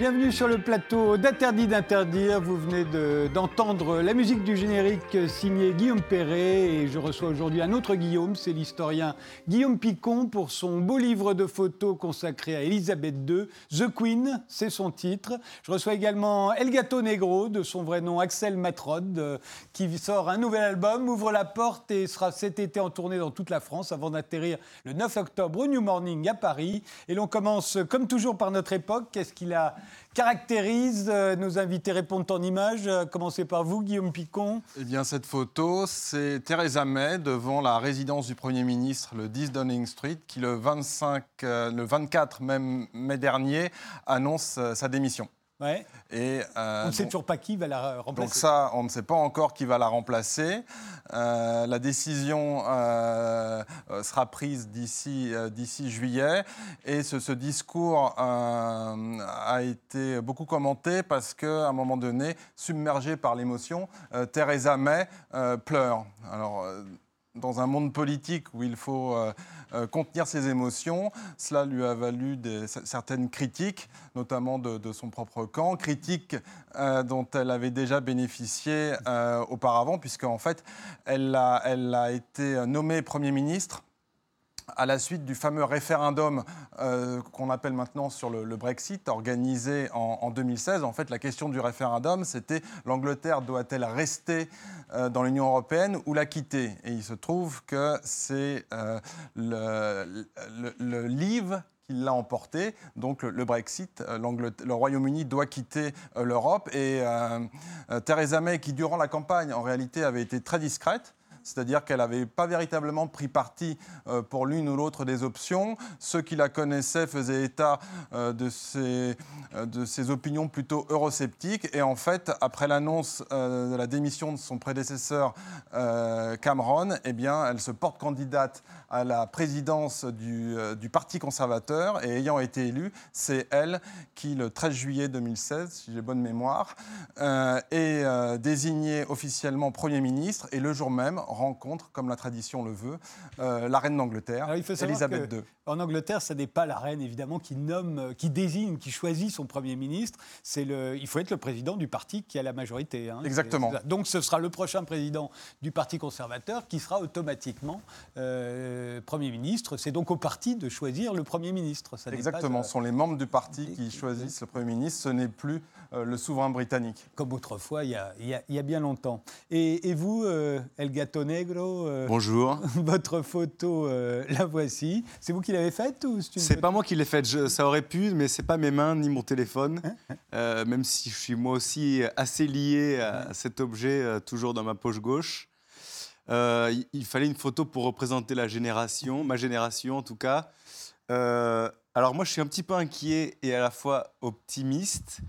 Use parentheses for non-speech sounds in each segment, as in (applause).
Bienvenue sur le plateau d'Interdit d'interdire. Vous venez d'entendre la musique du générique signée Guillaume Perret et je reçois aujourd'hui un autre Guillaume, c'est l'historien Guillaume Picon pour son beau livre de photos consacré à Elisabeth II, The Queen, c'est son titre. Je reçois également El Gato Negro de son vrai nom Axel Matrod euh, qui sort un nouvel album, ouvre la porte et sera cet été en tournée dans toute la France avant d'atterrir le 9 octobre au New Morning à Paris. Et l'on commence comme toujours par notre époque. Qu'est-ce qu'il a caractérise euh, Nos invités répondent en images. Euh, commencez par vous, Guillaume Picon. Eh bien, cette photo, c'est Theresa May devant la résidence du Premier ministre, le 10 Downing Street, qui le, 25, euh, le 24 mai dernier annonce sa démission. Et, euh, on ne sait toujours pas qui va la remplacer. Donc ça, on ne sait pas encore qui va la remplacer. Euh, la décision euh, sera prise d'ici d'ici juillet. Et ce, ce discours a été beaucoup commenté parce qu'à un moment donné, submergée par l'émotion, Theresa May pleure. Alors dans un monde politique où il faut euh, euh, contenir ses émotions. Cela lui a valu certaines critiques, notamment de, son propre camp, critiques euh, dont elle avait déjà bénéficié auparavant, puisqu'en fait, elle elle a été nommée Premier ministre à la suite du fameux référendum euh, qu'on appelle maintenant sur le, Brexit, organisé en, 2016. En fait, la question du référendum, c'était l'Angleterre doit-elle rester euh, dans l'Union européenne ou la quitter? Et il se trouve que c'est euh, le, livre qui l'a emporté. Donc le, Brexit, le Royaume-Uni doit quitter l'Europe. Et Theresa May, qui durant la campagne, en réalité, avait été très discrète, c'est-à-dire qu'elle n'avait pas véritablement pris parti euh, pour l'une ou l'autre des options. Ceux qui la connaissaient faisaient état euh, de, ses, euh, opinions plutôt eurosceptiques. Et en fait, après l'annonce de la démission de son prédécesseur Cameron, eh bien, elle se porte candidate à la présidence du, du Parti conservateur. Et ayant été élue, c'est elle qui, le 13 juillet 2016, si j'ai bonne mémoire, est désignée officiellement Premier ministre. Et le jour même, rencontre, comme la tradition le veut, euh, la reine d'Angleterre, Elisabeth II. En Angleterre, ce n'est pas la reine, évidemment, qui nomme, euh, qui désigne, qui choisit son Premier ministre. C'est le, il faut être le président du parti qui a la majorité. Hein. Exactement. Donc ce sera le prochain président du Parti conservateur qui sera automatiquement euh, Premier ministre. C'est donc au parti de choisir le Premier ministre. Exactement. Ce sont les membres du parti qui choisissent le Premier ministre. Ce n'est plus le souverain britannique. Comme autrefois, il y a, il y a, bien longtemps. Et, et vous, El Euh, Bonjour. (laughs) Votre photo, euh, la voici. C'est vous qui l'avez faite ou c'est pas moi qui l'ai faite. ça aurait pu, mais c'est pas mes mains ni mon téléphone. Hein, hein. Euh, même si je suis moi aussi assez lié à cet objet, toujours dans ma poche gauche. il fallait une photo pour représenter la génération, ma génération en tout cas. alors moi, je suis un petit peu inquiet et à la fois optimiste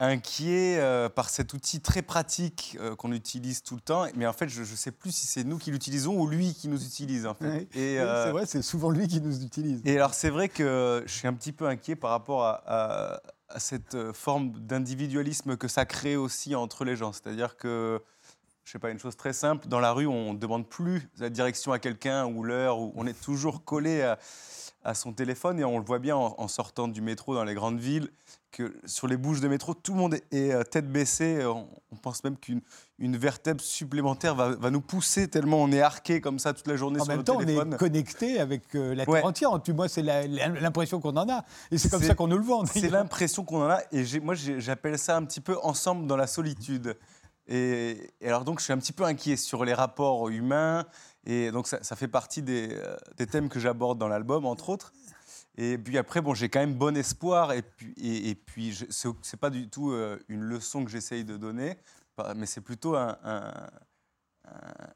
inquiet euh, par cet outil très pratique euh, qu'on utilise tout le temps. Mais en fait, je ne sais plus si c'est nous qui l'utilisons ou lui qui nous utilise. En fait. et, euh, c'est vrai, c'est souvent lui qui nous utilise. Et alors, c'est vrai que je suis un petit peu inquiet par rapport à, cette forme d'individualisme que ça crée aussi entre les gens. C'est-à-dire que, je ne sais pas, une chose très simple, dans la rue, on ne demande plus la direction à quelqu'un ou l'heure, on est toujours collé à à son téléphone et on le voit bien en, sortant du métro dans les grandes villes que sur les bouches de métro, tout le monde est euh, tête baissée. On, pense même qu'une une vertèbre supplémentaire va, va, nous pousser tellement on est arqué comme ça toute la journée en sur même temps, téléphone. On est connecté avec euh, la Terre entière. Moi, c'est l'impression qu'on en a. Et c'est comme ça qu'on nous le vend. C'est l'impression qu'on en a. Et moi, j'appelle ça un petit peu ensemble dans la solitude. Et, et, alors donc, je suis un petit peu inquiet sur les rapports humains et donc ça, fait partie euh, des, thèmes que j'aborde dans l'album, entre autres. Et puis après, bon, j'ai quand même bon espoir. Et puis, et, puis c'est pas du tout euh, une leçon que j'essaye de donner, mais c'est plutôt un,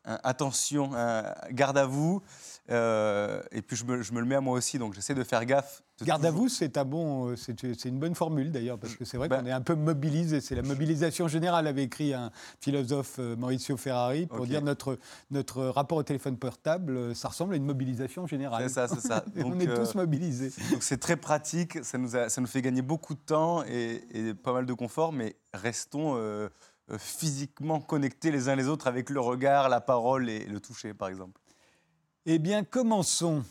attention, garde à vous. Euh, et puis je me, je me, le mets à moi aussi, donc j'essaie de faire gaffe. Garde à vous, c'est un bon, euh, c'est une bonne formule d'ailleurs, parce que c'est vrai ben qu'on est un peu mobilisé. C'est la mobilisation générale, avait écrit un philosophe euh, Maurizio Ferrari, pour dire notre, notre rapport au téléphone portable, ça ressemble à une mobilisation générale. C'est ça, c'est ça. (laughs) on est tous mobilisés. Donc c'est très pratique, ça nous, a, ça nous fait gagner beaucoup de temps et, et pas mal de confort, mais restons physiquement connectés les uns les autres avec le regard, la parole et le toucher, par exemple. Eh bien, commençons.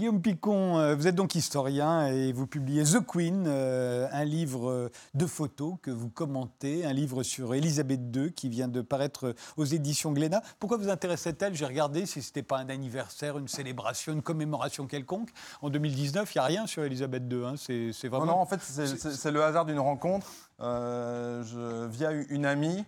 Guillaume Picon, euh, vous êtes donc historien et vous publiez The Queen, euh, un livre de photos que vous commentez, un livre sur Élisabeth II qui vient de paraître aux éditions Glénat. Pourquoi vous intéressait-elle? J'ai regardé si ce n'était pas un anniversaire, une célébration, une commémoration quelconque. En 2019, il n'y a rien sur Élisabeth II. Hein. C'est vraiment. Non, non, en fait, c'est le hasard d'une rencontre. je, via une amie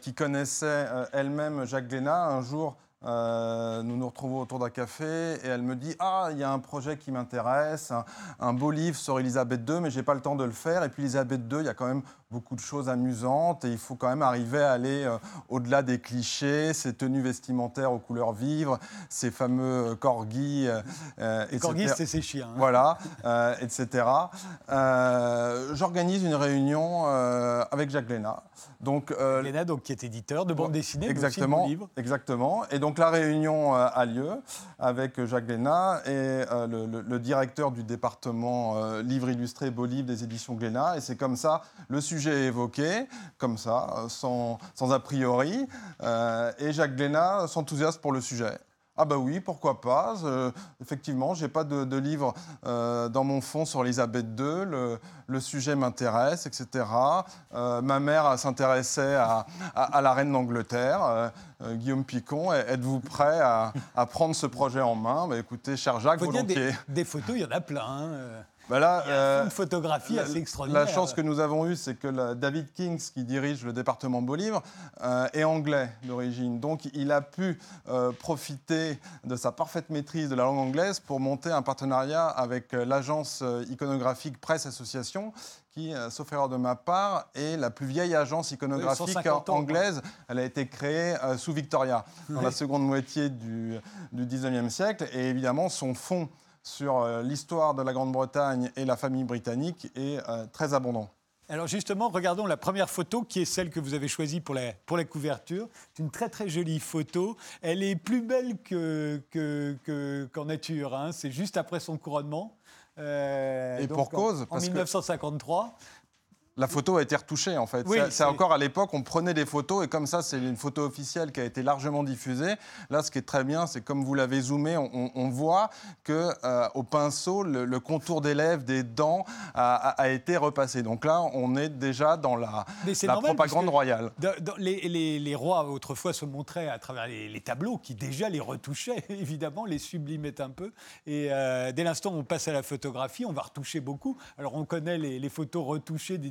qui connaissait elle-même Jacques Glénat, un jour euh, nous nous retrouvons autour d'un café et elle me dit Ah, il y a un projet qui m'intéresse, un, beau livre sur Elisabeth II, mais j'ai pas le temps de le faire. Et puis Elisabeth II, il y a quand même beaucoup de choses amusantes et il faut quand même arriver à aller euh, au-delà des clichés, ces tenues vestimentaires aux couleurs vives, ces fameux euh, corgis, euh, Corgis, c'est ses chiens. Hein. Voilà, etc. J'organise une réunion avec Jacques Léna. Donc, Léna, donc, qui est éditeur de bande dessinée, exactement, de livres. Exactement. Et donc la réunion a lieu avec Jacques Léna et le, directeur du département livre illustré beau livre des éditions Glénat. Et c'est comme ça le sujet sujet évoqué, comme ça, sans, a priori. Euh, et Jacques Glénat s'enthousiasme pour le sujet. Ah bah oui, pourquoi pas. Euh, effectivement, j'ai pas de, livre euh, dans mon fond sur Elisabeth II. Le, le sujet m'intéresse, etc. ma mère s'intéressait à, à, la reine d'Angleterre. Guillaume Picon, êtes-vous prêt à, à, prendre ce projet en main? Bah, Écoutez, cher Jacques, volontiers. Des, des, photos, il y en a plein. Hein. Bah là, euh, une photographie assez extraordinaire. La chance que nous avons eue, c'est que David Kings, qui dirige le département Beau Livre, euh, est anglais d'origine. Donc, il a pu euh, profiter de sa parfaite maîtrise de la langue anglaise pour monter un partenariat avec l'agence iconographique Presse Association, qui, sauf erreur de ma part, est la plus vieille agence iconographique anglaise. Elle a été créée sous Victoria, dans la seconde moitié du, du 19e siècle. Et évidemment, son fonds sur euh, l'histoire de la Grande-Bretagne et la famille britannique est euh, très abondant. Alors justement, regardons la première photo qui est celle que vous avez choisie pour la, pour la couverture. C'est une très très jolie photo. Elle est plus belle qu'en que, qu'en nature. Hein. C'est juste après son couronnement. Euh, et pour cause En, 1953. La photo a été retouchée en fait. c'est encore à l'époque, on prenait des photos et comme ça, c'est une photo officielle qui a été largement diffusée. Là, ce qui est très bien, c'est comme vous l'avez zoomé, on, voit que euh, au pinceau, le, contour des lèvres, des dents a, été repassé. Donc là, on est déjà dans la, la propagande royale. les, rois autrefois se montraient à travers les, tableaux qui déjà les retouchaient, (laughs) évidemment, les sublimaient un peu. Et euh, dès l'instant où on passe à la photographie, on va retoucher beaucoup. Alors on connaît les, photos retouchées des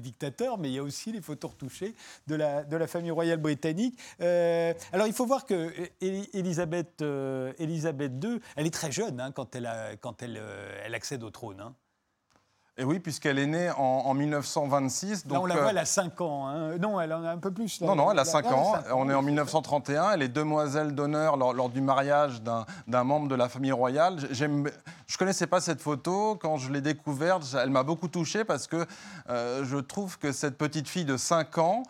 mais il y a aussi les photos retouchées de la, de la famille royale britannique. Euh, alors il faut voir que Elisabeth, euh, II, elle est très jeune hein, quand, elle, quand elle, euh, elle accède au trône. Hein. Et oui, puisqu'elle est née en, 1926. Donc, Là, on la voit, elle a 5 ans. Hein. Non, elle en a un peu plus. non, non, elle a 5 ans. On est en 1931. Elle est demoiselle d'honneur lors, du mariage d'un membre de la famille royale. Je ne connaissais pas cette photo. Quand je l'ai découverte, elle m'a beaucoup touché parce que euh, je trouve que cette petite fille de 5 ans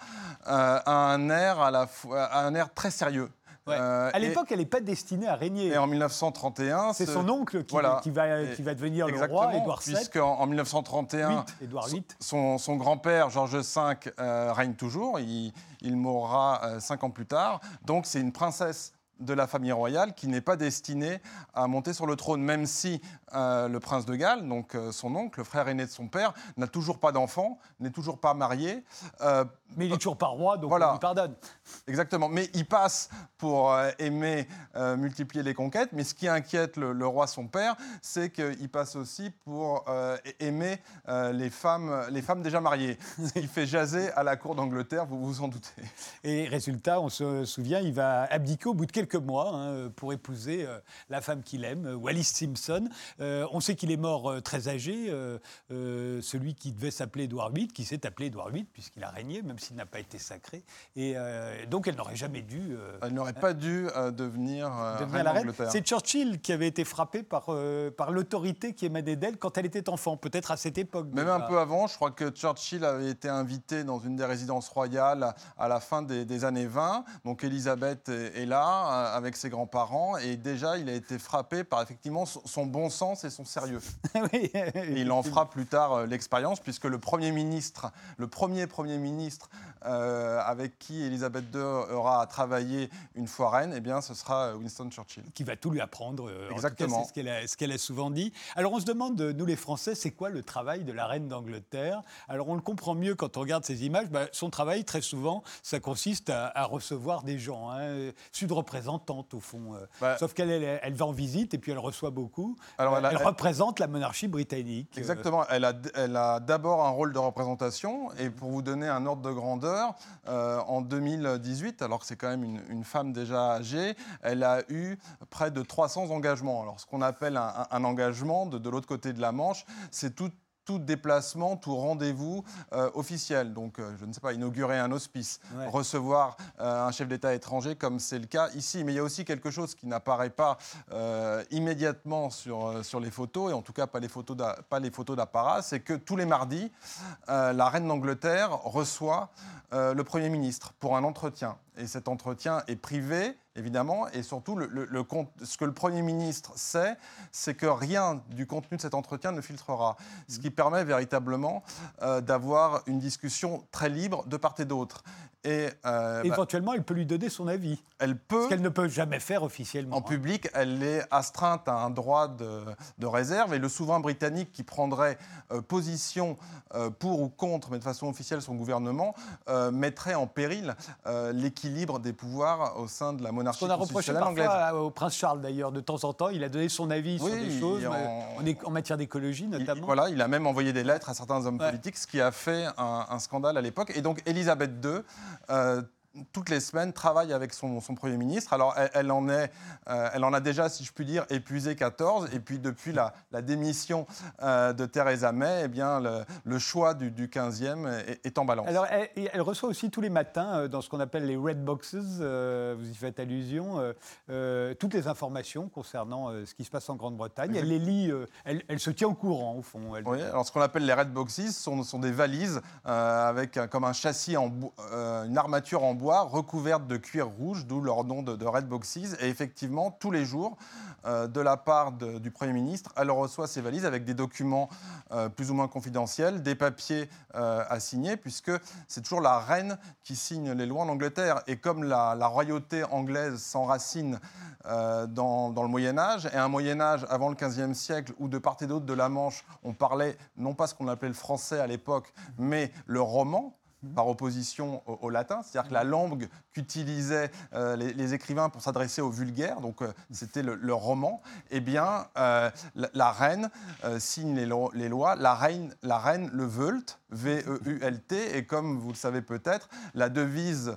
euh, a, un air à la, a un air très sérieux. Euh, à l'époque, elle n'est pas destinée à régner. Et en 1931, c'est son oncle qui, qui, va, qui, va, devenir le roi, Édouard VII. Puisqu'en en 1931, Son, son grand-père, Georges V, euh, règne toujours. Il, il mourra euh, cinq ans plus tard. Donc c'est une princesse de la famille royale qui n'est pas destinée à monter sur le trône, même si le prince de Galles, donc son oncle, le frère aîné de son père, n'a toujours pas d'enfant, n'est toujours pas marié. Mais il est toujours pas roi, donc on lui pardonne. Exactement. Mais il passe pour euh, aimer euh, multiplier les conquêtes. Mais ce qui inquiète le, roi, son père, c'est qu'il passe aussi pour euh, aimer les, femmes, les femmes déjà mariées. (laughs) Qui fait jaser à la cour d'Angleterre, vous vous en doutez. Et résultat, on se souvient, il va abdiquer au bout de quelques mois hein, pour épouser la femme qu'il aime, Wallis Simpson. on sait qu'il est mort très âgé, celui qui devait s'appeler Édouard VIII, qui s'est appelé Édouard VIII, puisqu'il a régné, même s'il n'a pas été sacré. Et euh, donc elle n'aurait jamais dû. Euh, elle n'aurait pas dû euh, devenir, devenir reine. C'est Churchill qui avait été frappé par, par l'autorité qui émanait d'elle quand elle était enfant, peut-être à cette époque. Même un peu avant, je crois que Churchill avait été invité dans une des résidences royales à la fin des, années 20. Donc Elisabeth est, là avec ses grands-parents et déjà il a été frappé par effectivement son bon sens et son sérieux. (laughs) et il en fera plus tard l'expérience puisque le premier ministre, le premier premier ministre euh, avec qui Elisabeth II aura travaillé une fois reine, eh bien, ce sera Winston Churchill. Qui va tout lui apprendre. euh, en Exactement. C'est ce qu'elle a, souvent dit. Alors on se demande, euh, nous les Français, c'est quoi le travail de la reine d'Angleterre? Alors on le comprend mieux quand on regarde ces images. Bah, son travail, très souvent, ça consiste à, à recevoir des gens. Hein, sud-représentante, au fond. euh. Bah- Sauf qu'elle elle, elle va en visite et puis elle reçoit beaucoup. Alors, elle a- elle, elle- représente la monarchie britannique. euh, Exactement. Elle a, elle a d'abord un rôle de représentation. Et pour vous donner un ordre de grandeur, euh, en 2018, alors que c'est quand même une, femme déjà âgée, elle a eu près de 300 engagements. Alors, ce qu'on appelle un, engagement de l'autre côté de la Manche, c'est tout tout déplacement, tout rendez-vous euh, officiel. Donc, euh, je ne sais pas, inaugurer un hospice, Ouais. recevoir euh, un chef d'État étranger, comme c'est le cas ici. Mais il y a aussi quelque chose qui n'apparaît pas immédiatement sur, sur les photos, et en tout cas pas les photos pas les photos d'apparat, c'est que tous les mardis, la reine d'Angleterre reçoit le Premier ministre pour un entretien. Et cet entretien est privé, évidemment, et surtout, le, le- le con- ce que le Premier ministre sait, c'est que rien du contenu de cet entretien ne filtrera. Ce qui permet véritablement euh, d'avoir une discussion très libre de part et d'autre. Et euh, bah, Éventuellement, elle peut lui donner son avis. elle peut... Ce qu'elle ne peut jamais faire officiellement. En hein. public, elle est astreinte à un droit de, de réserve et le souverain britannique qui prendrait euh, position euh, pour ou contre, mais de façon officielle, son gouvernement, mettrait en péril l'équilibre des pouvoirs au sein de la monarchie qu'on a reproché parfois au prince Charles d'ailleurs, de temps en temps, il a donné son avis sur des choses, en- matière d'écologie Il- notamment. voilà, il a même envoyé des lettres à certains hommes Ouais. politiques, ce qui a fait un, un scandale à l'époque. Et donc, Elisabeth II. uh, toutes les semaines, travaille avec son, son Premier ministre. Alors, elle, elle en est, euh, elle en a déjà, si je puis dire, épuisé 14. Et puis, depuis la, la démission euh, de Theresa May, eh bien, le, le choix du, du 15e est, est en balance. Alors, elle, reçoit aussi tous les matins, euh, dans ce qu'on appelle les red boxes, vous y faites allusion, toutes les informations concernant ce qui se passe en Grande-Bretagne. Elle les lit, elle, elle se tient au courant, au fond. Elle- Oui, alors ce qu'on appelle les red boxes sont, sont des valises avec comme un châssis, en bo- euh, une armature en bois recouverte de cuir rouge, d'où leur nom de, red boxes. Et effectivement, tous les jours, euh, de la part du Premier ministre, elle reçoit ces valises avec des documents euh, plus ou moins confidentiels, des papiers euh, à signer, puisque c'est toujours la reine qui signe les lois en Angleterre. Et comme la, royauté anglaise s'enracine dans, dans le Moyen Âge, et un Moyen Âge avant le XVe siècle, où de part et d'autre de la Manche, on parlait non pas ce qu'on appelait le français à l'époque, mais le roman par opposition au, au latin, c'est-à-dire que la langue qu'utilisaient euh, les, les écrivains pour s'adresser au vulgaire, donc euh, c'était le, le roman, eh bien, euh, la, la reine signe les, lo- les lois, la reine, la reine le veult, V-E-U-L-T, et comme vous le savez peut-être, la devise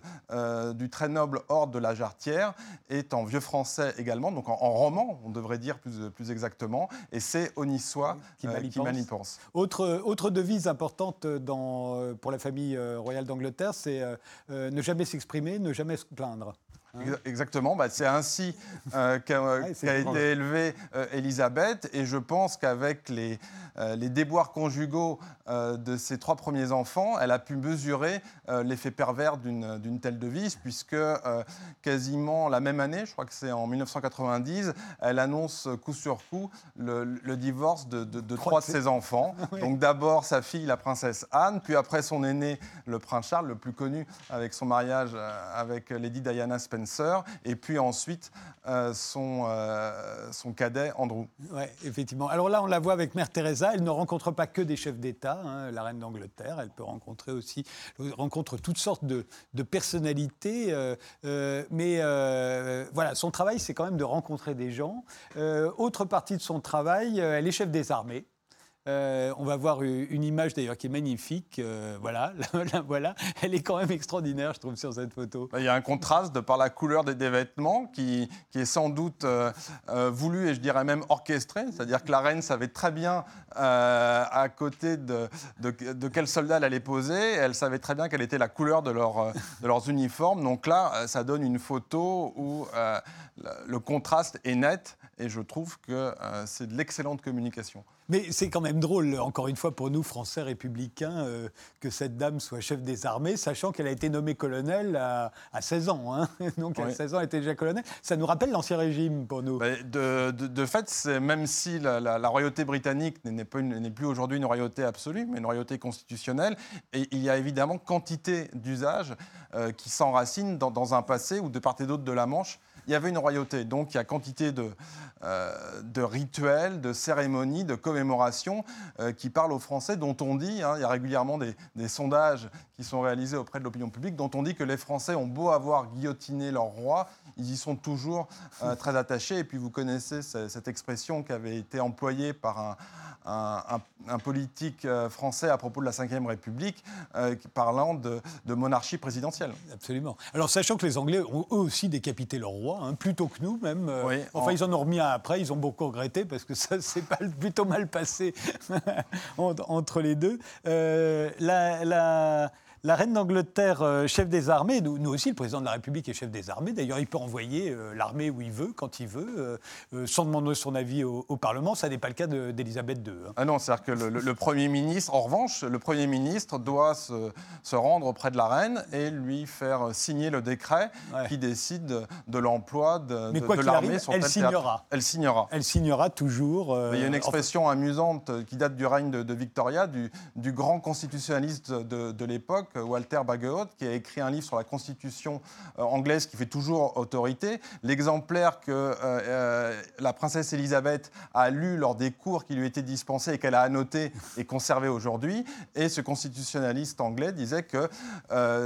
du très noble ordre de la Jarretière est en vieux français également, donc en, en roman, on devrait dire plus, plus exactement, et c'est Honni soit Qui qui mal pense. y pense. Autre, autre devise importante dans, pour la famille royale d'Angleterre, c'est ne jamais s'exprimer, ne jamais se plaindre. Exa- Exactement, bah, c'est ainsi euh, qu'a Ouais, qu'a étrange. été élevée euh, Elisabeth, et je pense qu'avec les, euh, les déboires conjugaux euh, de ses trois premiers enfants, elle a pu mesurer euh, l'effet pervers d'une telle devise, puisque euh, quasiment la même année, je crois que c'est en 1990, elle annonce coup sur coup le, le divorce de, de- de trois de ses enfants. (laughs) Donc d'abord sa fille, la princesse Anne, puis après son aîné, le prince Charles, le plus connu avec son mariage euh, avec Lady Diana Spencer, et puis ensuite euh, son, euh, son cadet Andrew. Oui, effectivement. Alors là, on la voit avec Mère Teresa. Elle ne rencontre pas que des chefs d'État, hein, la reine d'Angleterre. Elle peut rencontrer aussi, rencontre toutes sortes de, de personnalités. euh, mais voilà, son travail, c'est quand même de rencontrer des gens. Autre partie de son travail, elle est chef des armées. Euh, on va voir une image d'ailleurs qui est magnifique. euh, voilà, (laughs) la voilà. Elle est quand même extraordinaire, je trouve, sur cette photo. Il y a un contraste par la couleur des, vêtements qui, est sans doute euh, voulu et je dirais même orchestré. C'est-à-dire que la reine savait très bien à côté de, quel soldat elle allait poser. Elle savait très bien quelle était la couleur de, de leurs uniformes. Donc là, ça donne une photo où le contraste est net et je trouve que euh, c'est de l'excellente communication. Mais c'est quand même drôle, encore une fois, pour nous, Français républicains, euh, que cette dame soit chef des armées, sachant qu'elle a été nommée colonel à, 16 ans. Hein. (laughs) Donc, à 16 ans, elle était déjà colonel. Ça nous rappelle l'Ancien Régime pour nous. de, de, fait, même si la, royauté britannique n'est plus aujourd'hui une royauté absolue, mais une royauté constitutionnelle, et il y a évidemment quantité d'usages euh, qui s'enracinent dans, dans, un passé où, de part et d'autre de la Manche, il y avait une royauté. Donc il y a quantité de, euh, de rituels, de cérémonies, de commémorations euh, qui parlent aux Français, dont on dit, hein, il y a régulièrement des, sondages qui sont réalisés auprès de l'opinion publique, dont on dit que les Français ont beau avoir guillotiné leur roi, ils y sont toujours euh, très attachés. Et puis vous connaissez cette expression qui avait été employée par un un, politique euh, français à propos de la Ve République, euh, parlant de, monarchie présidentielle. Absolument. Alors, sachant que les Anglais ont eux aussi décapité leur roi, hein, plutôt que nous même. Euh, enfin, ils en ont remis un après, ils ont beaucoup regretté parce que ça s'est (laughs) plutôt mal passé (laughs) entre les deux. la, la la reine d'Angleterre, euh, chef des armées, nous, aussi, le président de la République est chef des armées. D'ailleurs, il peut envoyer euh, l'armée où il veut, quand il veut, euh, sans demander son avis au, Parlement. Ça n'est pas le cas d'Elisabeth II. Hein. Ah non, c'est-à-dire que le, Premier ministre, en revanche, le Premier ministre doit se, rendre auprès de la reine et lui faire signer le décret qui décide de l'emploi de, de, l'armée sur elle signera. Elle signera. Elle signera toujours. il y a une expression amusante qui date du règne de, Victoria, du, du, grand constitutionnaliste de l'époque, Walter Bagehot, qui a écrit un livre sur la constitution euh, anglaise qui fait toujours autorité. L'exemplaire que euh, euh, la princesse Elisabeth a lu lors des cours qui lui étaient dispensés et qu'elle a annoté et conservé aujourd'hui. Et ce constitutionnaliste anglais disait que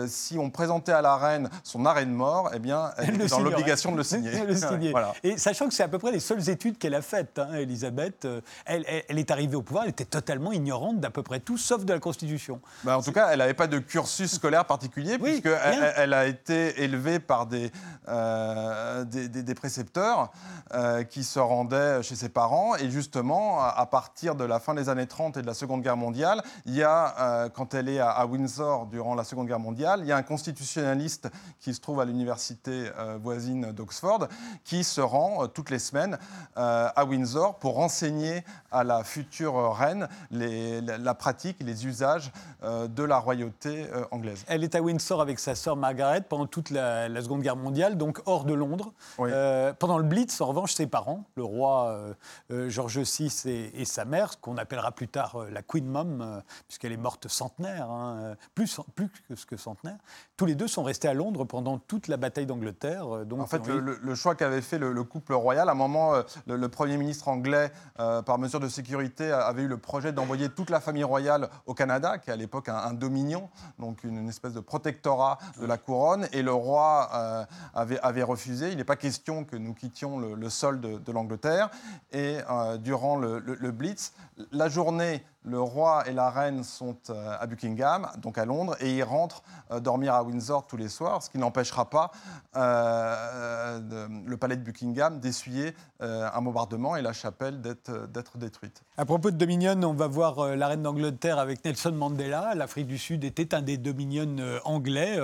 si on présentait à la reine son arrêt de mort, eh bien, elle, était dans l'obligation de le signer. (laughs) Et sachant que c'est à peu près les seules études qu'elle a faites, hein, Elisabeth, elle, elle, est arrivée au pouvoir, elle était totalement ignorante d'à peu près tout, sauf de la Constitution. Bah, en tout cas, elle n'avait pas de cursus scolaire particulier, puisqu'elle elle a été élevée par des, euh, des, précepteurs euh, qui se rendaient chez ses parents. Et justement, à, partir de la fin des années 30 et de la Seconde Guerre mondiale, il y a, euh, quand elle est à, Windsor durant la Seconde Guerre mondiale, il y a un constitutionnaliste qui se trouve à l'université voisine d'Oxford qui se rend toutes les semaines à Windsor pour enseigner à la future reine les, la, la, pratique les usages de la royauté euh, anglaise. Elle est à Windsor avec sa sœur Margaret pendant toute la, Seconde Guerre mondiale, donc hors de Londres. Euh, pendant le Blitz, en revanche, ses parents, le roi euh, George VI et, sa mère, qu'on appellera plus tard la Queen Mom, puisqu'elle est morte centenaire, hein, plus, plus que centenaire, tous les deux sont restés à Londres pendant toute la bataille d'Angleterre. en fait, le, choix qu'avait fait le, couple royal, à un moment, le, Premier ministre anglais, par mesure de sécurité, avait eu le projet d'envoyer toute la famille royale au Canada, qui est à l'époque un dominion donc une, espèce de protectorat de la couronne, et le roi euh, avait, refusé. Il n'est pas question que nous quittions le, sol de, l'Angleterre. Et euh, durant le, Blitz, la journée le roi et la reine sont euh, à Buckingham, donc à Londres, et ils rentrent euh, dormir à Windsor tous les soirs, ce qui n'empêchera pas euh, le palais de Buckingham d'essuyer un bombardement et la chapelle d'être détruite. À propos de Dominion, on va voir la reine d'Angleterre avec Nelson Mandela. L'Afrique du Sud était un des Dominion anglais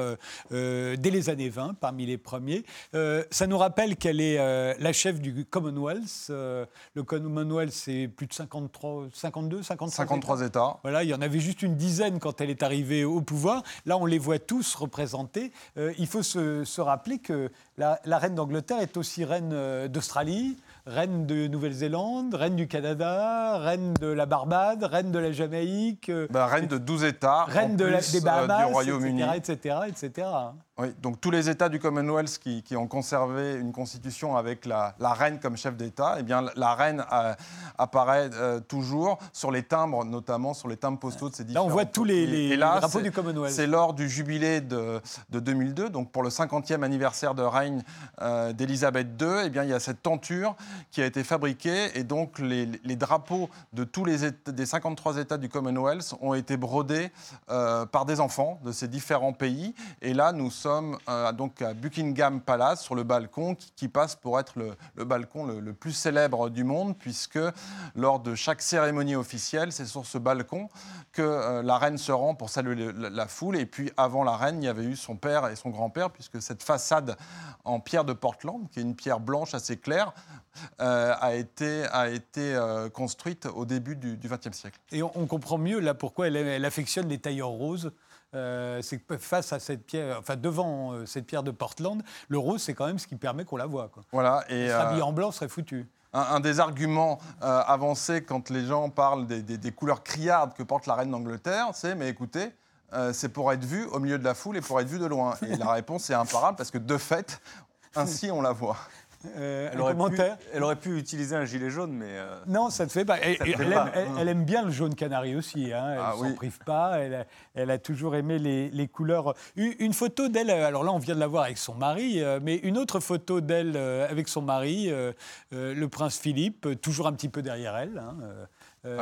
dès les années 20, parmi les premiers. ça nous rappelle qu'elle est la chef du Commonwealth. le Commonwealth, c'est plus de 53, 52, 55 53 États. Voilà, il y en avait juste une dizaine quand elle est arrivée au pouvoir. Là, on les voit tous représentés. Euh, il faut se, rappeler que la, reine d'Angleterre est aussi reine euh, d'Australie, reine de Nouvelle-Zélande, reine du Canada, reine de la Barbade, reine de la Jamaïque. Bah, reine de 12 États. Reine de des Bahamas, du Royaume-Uni. Etc., etc., etc. Oui, donc tous les États du Commonwealth qui, ont conservé une constitution avec la, reine comme chef d'État, eh bien la reine euh, apparaît euh, toujours sur les timbres, notamment sur les timbres postaux de ces différents. Là, on voit tous les, drapeaux du Commonwealth. C'est lors du jubilé de, 2002, donc pour le 50e anniversaire de règne euh, d'Élisabeth II, eh bien il y a cette tenture qui a été fabriquée et donc les, drapeaux de tous les des 53 États du Commonwealth ont été brodés par des enfants de ces différents pays. Et là, nous sommes sommes euh, donc à Buckingham Palace, sur le balcon, qui, passe pour être le, balcon le, plus célèbre du monde, puisque lors de chaque cérémonie officielle, c'est sur ce balcon que euh, la reine se rend pour saluer la, foule. Et puis, avant la reine, il y avait eu son père et son grand-père, puisque cette façade en pierre de Portland, qui est une pierre blanche assez claire, a été, a été construite au début du XXe siècle. Et on, comprend mieux là pourquoi elle, elle affectionne les tailleurs roses. C'est que face à cette pierre, enfin devant cette pierre de Portland, le rose c'est quand même ce qui permet qu'on la voit. Quoi. Voilà. Et euh... en blanc serait foutu un, des arguments euh, avancés quand les gens parlent des, couleurs criardes que porte la reine d'Angleterre, c'est mais écoutez, euh, c'est pour être vu au milieu de la foule et pour être vu de loin. Et la (laughs) réponse est imparable parce que de fait, ainsi on la voit. Euh, elle, aurait pu, elle, aurait pu, utiliser un gilet jaune, mais. Euh, non, ça ne fait pas. Elle, elle, aime, bien le jaune canari aussi. Hein. Elle ne ah s'en prive pas. Elle a, toujours aimé les, couleurs. Une photo d'elle, alors là, on vient de la voir avec son mari, euh, mais une autre photo d'elle avec son mari, le prince Philippe, toujours un petit peu derrière elle. Hein,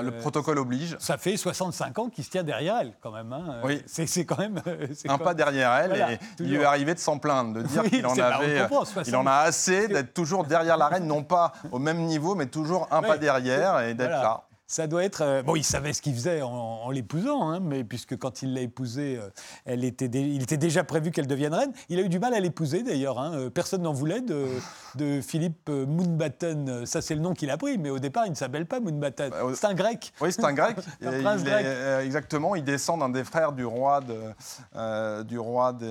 le protocole oblige. Ça fait 65 ans qu'il se tient derrière elle, quand même. Hein. Oui. C'est quand même. Un pas derrière elle, et il lui est arrivé de s'en plaindre, de dire qu'il en avait. il en a assez d'être toujours derrière la reine, non pas au même niveau, mais toujours un pas derrière et d'être là. Ça doit être. Euh, bon, il savait ce qu'il faisait en, l'épousant, hein, mais puisque quand il l'a épousée, euh, elle était il était déjà prévu qu'elle devienne reine. Il a eu du mal à l'épouser d'ailleurs. Hein. Euh, personne n'en voulait de, (laughs) de Philippe Moonbatten. Ça, c'est le nom qu'il a pris, mais au départ, il ne s'appelle pas Moonbatten. Bah, c'est un grec. Oui, c'est un grec. (laughs) un prince grec. exactement. Il descend d'un des frères du roi de, du roi de,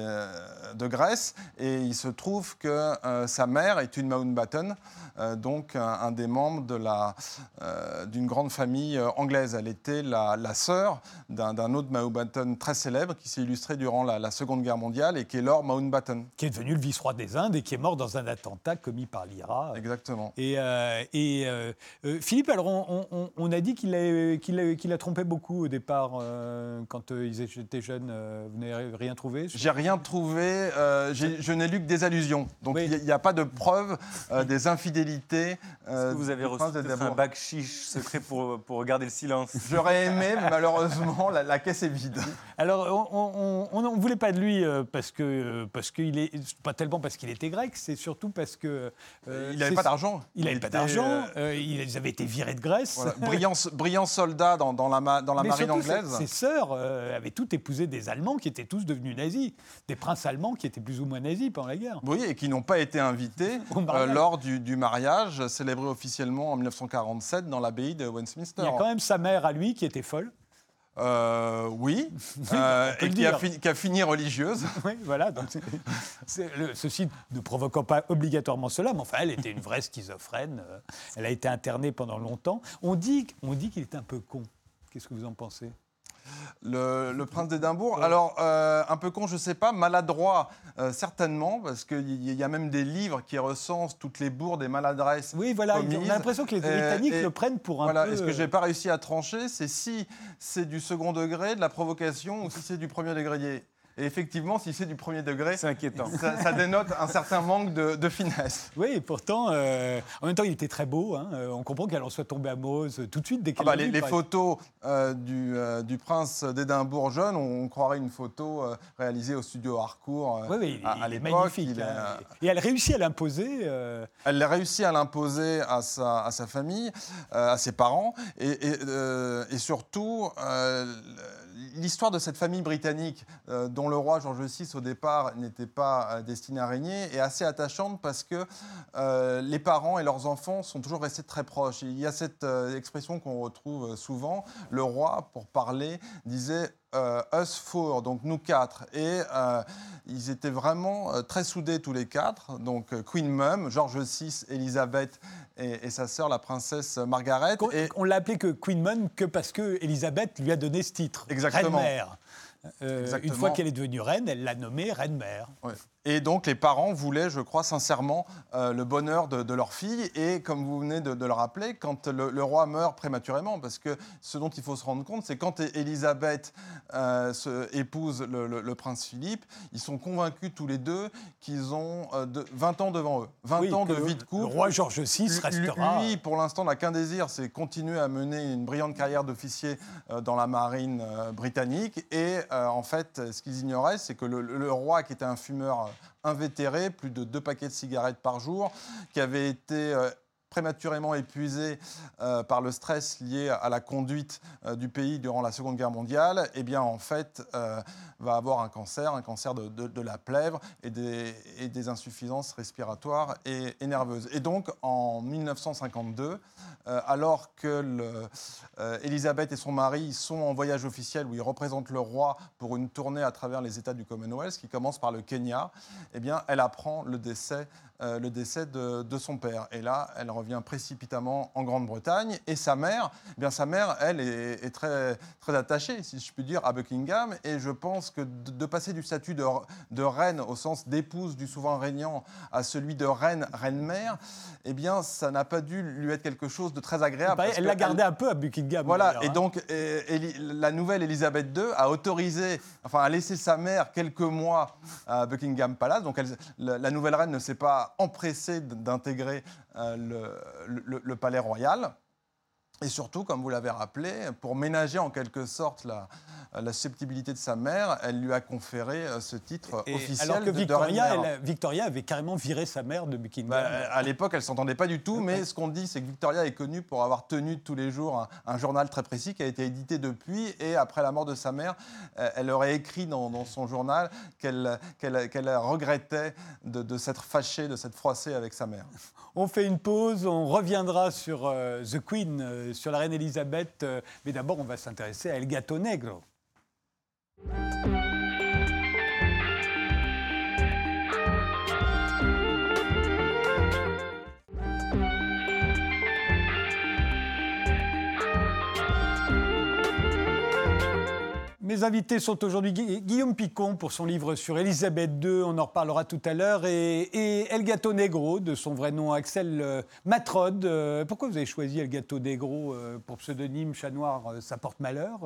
Grèce. Et il se trouve que sa mère est une Mountbatten. Euh, donc un, des membres euh, d'une grande famille euh, anglaise. Elle était la, sœur d'un autre Mountbatten très célèbre qui s'est illustré durant la, Seconde Guerre mondiale et qui est Lord Mountbatten. Qui est devenu le vice-roi des Indes et qui est mort dans un attentat commis par l'IRA. Exactement. Et, et Philippe, alors on, a dit qu'il a, qu'il a, trompé beaucoup au départ quand ils étaient jeunes. vous n'avez rien trouvé J'ai rien trouvé. Je n'ai lu que des allusions. Donc il n'y a, pas de preuve des infidélités euh, que vous avez reçu un bac chiche secret pour, pour regarder le silence? J'aurais aimé, mais malheureusement, la, caisse est vide. Alors, on ne voulait pas de lui euh, parce que euh, parce qu'il est pas tellement parce qu'il était grec, c'est surtout parce que il n'avait pas d'argent. Il n'avait pas d'argent. ils avaient été virés de Grèce. Brillant, brillant, soldat dans, dans la, dans la marine anglaise. Ses, ses sœurs avaient toutes épousé des Allemands qui étaient tous devenus nazis, des princes allemands qui étaient plus ou moins nazis pendant la guerre. Oui, et qui n'ont pas été invités (laughs) lors du, du mariage célébré officiellement en 1947 dans l'abbaye de Westminster. Il y a quand même sa mère à lui qui était folle. Euh, oui, (laughs) euh, et qui a, fini, qui a, fini, religieuse. (laughs) Oui, voilà. Donc ceci ne provoquant pas obligatoirement cela, mais enfin, elle était une vraie schizophrène. Euh, elle a été internée pendant longtemps. On dit, on dit qu'il est un peu con. Qu'est-ce que vous en pensez? Le, prince d'Édimbourg. Alors, euh, un peu con, je ne sais pas, maladroit, euh, certainement, parce qu'il y a même des livres qui recensent toutes les bourdes et maladresses. Oui, voilà, on a l'impression que les Britanniques le prennent pour un voilà, peu... Et ce que je n'ai pas réussi à trancher, c'est si c'est du second degré, de la provocation, ou si c'est du premier degré? Et effectivement, si c'est du premier degré, c'est inquiétant. Ça, dénote un certain manque de, finesse. Oui, et pourtant, euh, en même temps, il était très beau. Hein. Euh, on comprend qu'elle en soit tombée amoureuse tout de suite dès qu'elle ah bah, les, les photos euh, du, du, prince d'Édimbourg jeune, on, croirait une photo réalisée au studio Harcourt oui, oui, à, l'époque. Magnifique. Hein. Et elle réussit à l'imposer. Elle a réussi à l'imposer à sa, à sa, famille, à ses parents, et, et, et surtout l'histoire de cette famille britannique, euh, dont le roi George VI au départ n'était pas euh, destiné à régner, est assez attachante parce que euh, les parents et leurs enfants sont toujours restés très proches. Il y a cette expression qu'on retrouve souvent. Le roi, pour parler, disait us four, donc nous quatre. Et ils étaient vraiment très soudés tous les quatre. Donc Queen Mum, George VI, Elisabeth et, sa sœur, la princesse Margaret. et... On l'a appelé que Queen Mum que parce que Elisabeth lui a donné ce titre. Exactement. Reine-mère. Euh, une fois qu'elle est devenue reine, elle l'a nommée reine-mère. Et donc les parents voulaient, je crois sincèrement, euh, le bonheur de, leur fille. Et comme vous venez de, le rappeler, quand le, roi meurt prématurément, parce que ce dont il faut se rendre compte, c'est quand Élisabeth euh, épouse le, prince Philippe, ils sont convaincus tous les deux qu'ils ont 20 ans devant eux. 20 ans de vie de couple. Le roi George VI restera. Lui, pour l'instant, n'a qu'un désir, c'est continuer à mener une brillante carrière d'officier dans la marine britannique. Et euh, en fait, ce qu'ils ignoraient, c'est que le, roi, qui était un fumeur invétéré, plus de deux paquets de cigarettes par jour, qui avait été euh, prématurément épuisée par le stress lié à la conduite du pays durant la Seconde Guerre mondiale, eh bien, en fait, va avoir un cancer, un cancer de, la plèvre et des, insuffisances respiratoires et, nerveuses. Et donc, en 1952, alors que le, Elisabeth et son mari sont en voyage officiel où ils représentent le roi pour une tournée à travers les États du Commonwealth, qui commence par le Kenya, eh bien, elle apprend le décès euh, le décès de, son père. Et là, elle revient précipitamment en Grande-Bretagne. Et sa mère, eh bien sa mère, elle, est, très, très attachée, si je puis dire, à Buckingham. Et je pense que de, passer du statut de, de, reine au sens d'épouse du souverain régnant à celui de reine, reine-mère, eh bien, ça n'a pas dû lui être quelque chose de très agréable. elle l'a gardé un peu à Buckingham. Voilà. Et hein. donc, la nouvelle Elisabeth II a autorisé, enfin, a laissé sa mère quelques mois à Buckingham Palace. Donc, la nouvelle reine ne s'est pas empressé d'intégrer euh, le, palais royal. Et surtout, comme vous l'avez rappelé, pour ménager en quelque sorte la, la susceptibilité de sa mère, elle lui a conféré euh, ce titre officiel alors que Victoria, Victoria avait carrément viré sa mère de Buckingham. Bah, à l'époque, elle s'entendait pas du tout, mais (laughs) ce qu'on dit, c'est que Victoria est connue pour avoir tenu tous les jours un, journal très précis qui a été édité depuis. Et après la mort de sa mère, euh, elle aurait écrit dans, son journal qu'elle regrettait de, s'être fâchée, de s'être froissée avec sa mère. On fait une pause, on reviendra sur euh, The Queen, sur la reine Elisabeth, mais d'abord on va s'intéresser à El Gato Negro. Mes invités sont aujourd'hui Guillaume Picon pour son livre sur Elisabeth II, on en reparlera tout à l'heure, et, El Gato Negro, de son vrai nom Axel euh, Matrode. Euh, pourquoi vous avez choisi El Gato Negro euh, pour pseudonyme Chat Noir Ça porte malheur.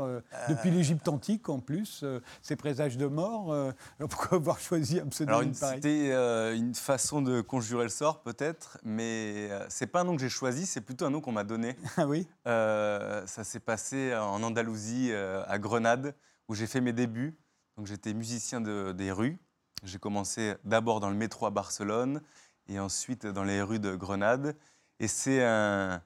Depuis l'Égypte antique en plus, ces présages de mort. (laughs) pourquoi avoir choisi un pseudonyme pareil C'était une façon de conjurer le sort peut-être, mais c'est pas un nom que j'ai choisi, c'est plutôt un nom qu'on m'a donné. (laughs) Ah oui Ça s'est passé en Andalousie, à Grenade où j'ai fait mes débuts. Donc j'étais musicien de, des rues. J'ai commencé d'abord dans le métro à Barcelone et ensuite dans les rues de Grenade. Et c'est un,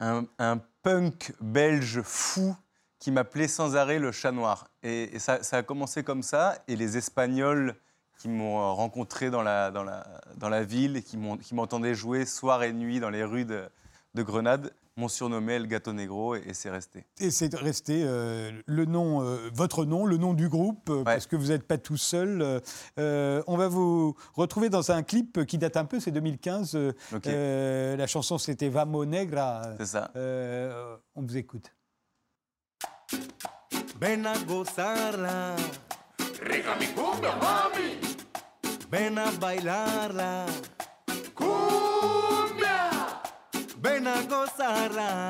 un, punk belge fou qui m'appelait sans arrêt le chat noir. Et, ça, a commencé comme ça. Et les Espagnols qui m'ont rencontré dans la, ville et qui m'entendaient jouer soir et nuit dans les rues de Grenade m'ont surnommé El Gato Negro et, c'est resté. Et c'est resté euh, le nom, euh, votre nom, le nom du groupe, euh, parce que vous n'êtes pas tout seul. on va vous retrouver dans un clip qui date un peu, c'est 2015. la chanson c'était Vamo Negra. C'est ça. on vous écoute. Ven a gozarla. Rica mi cumbia, mami. Ven a bailarla. Ven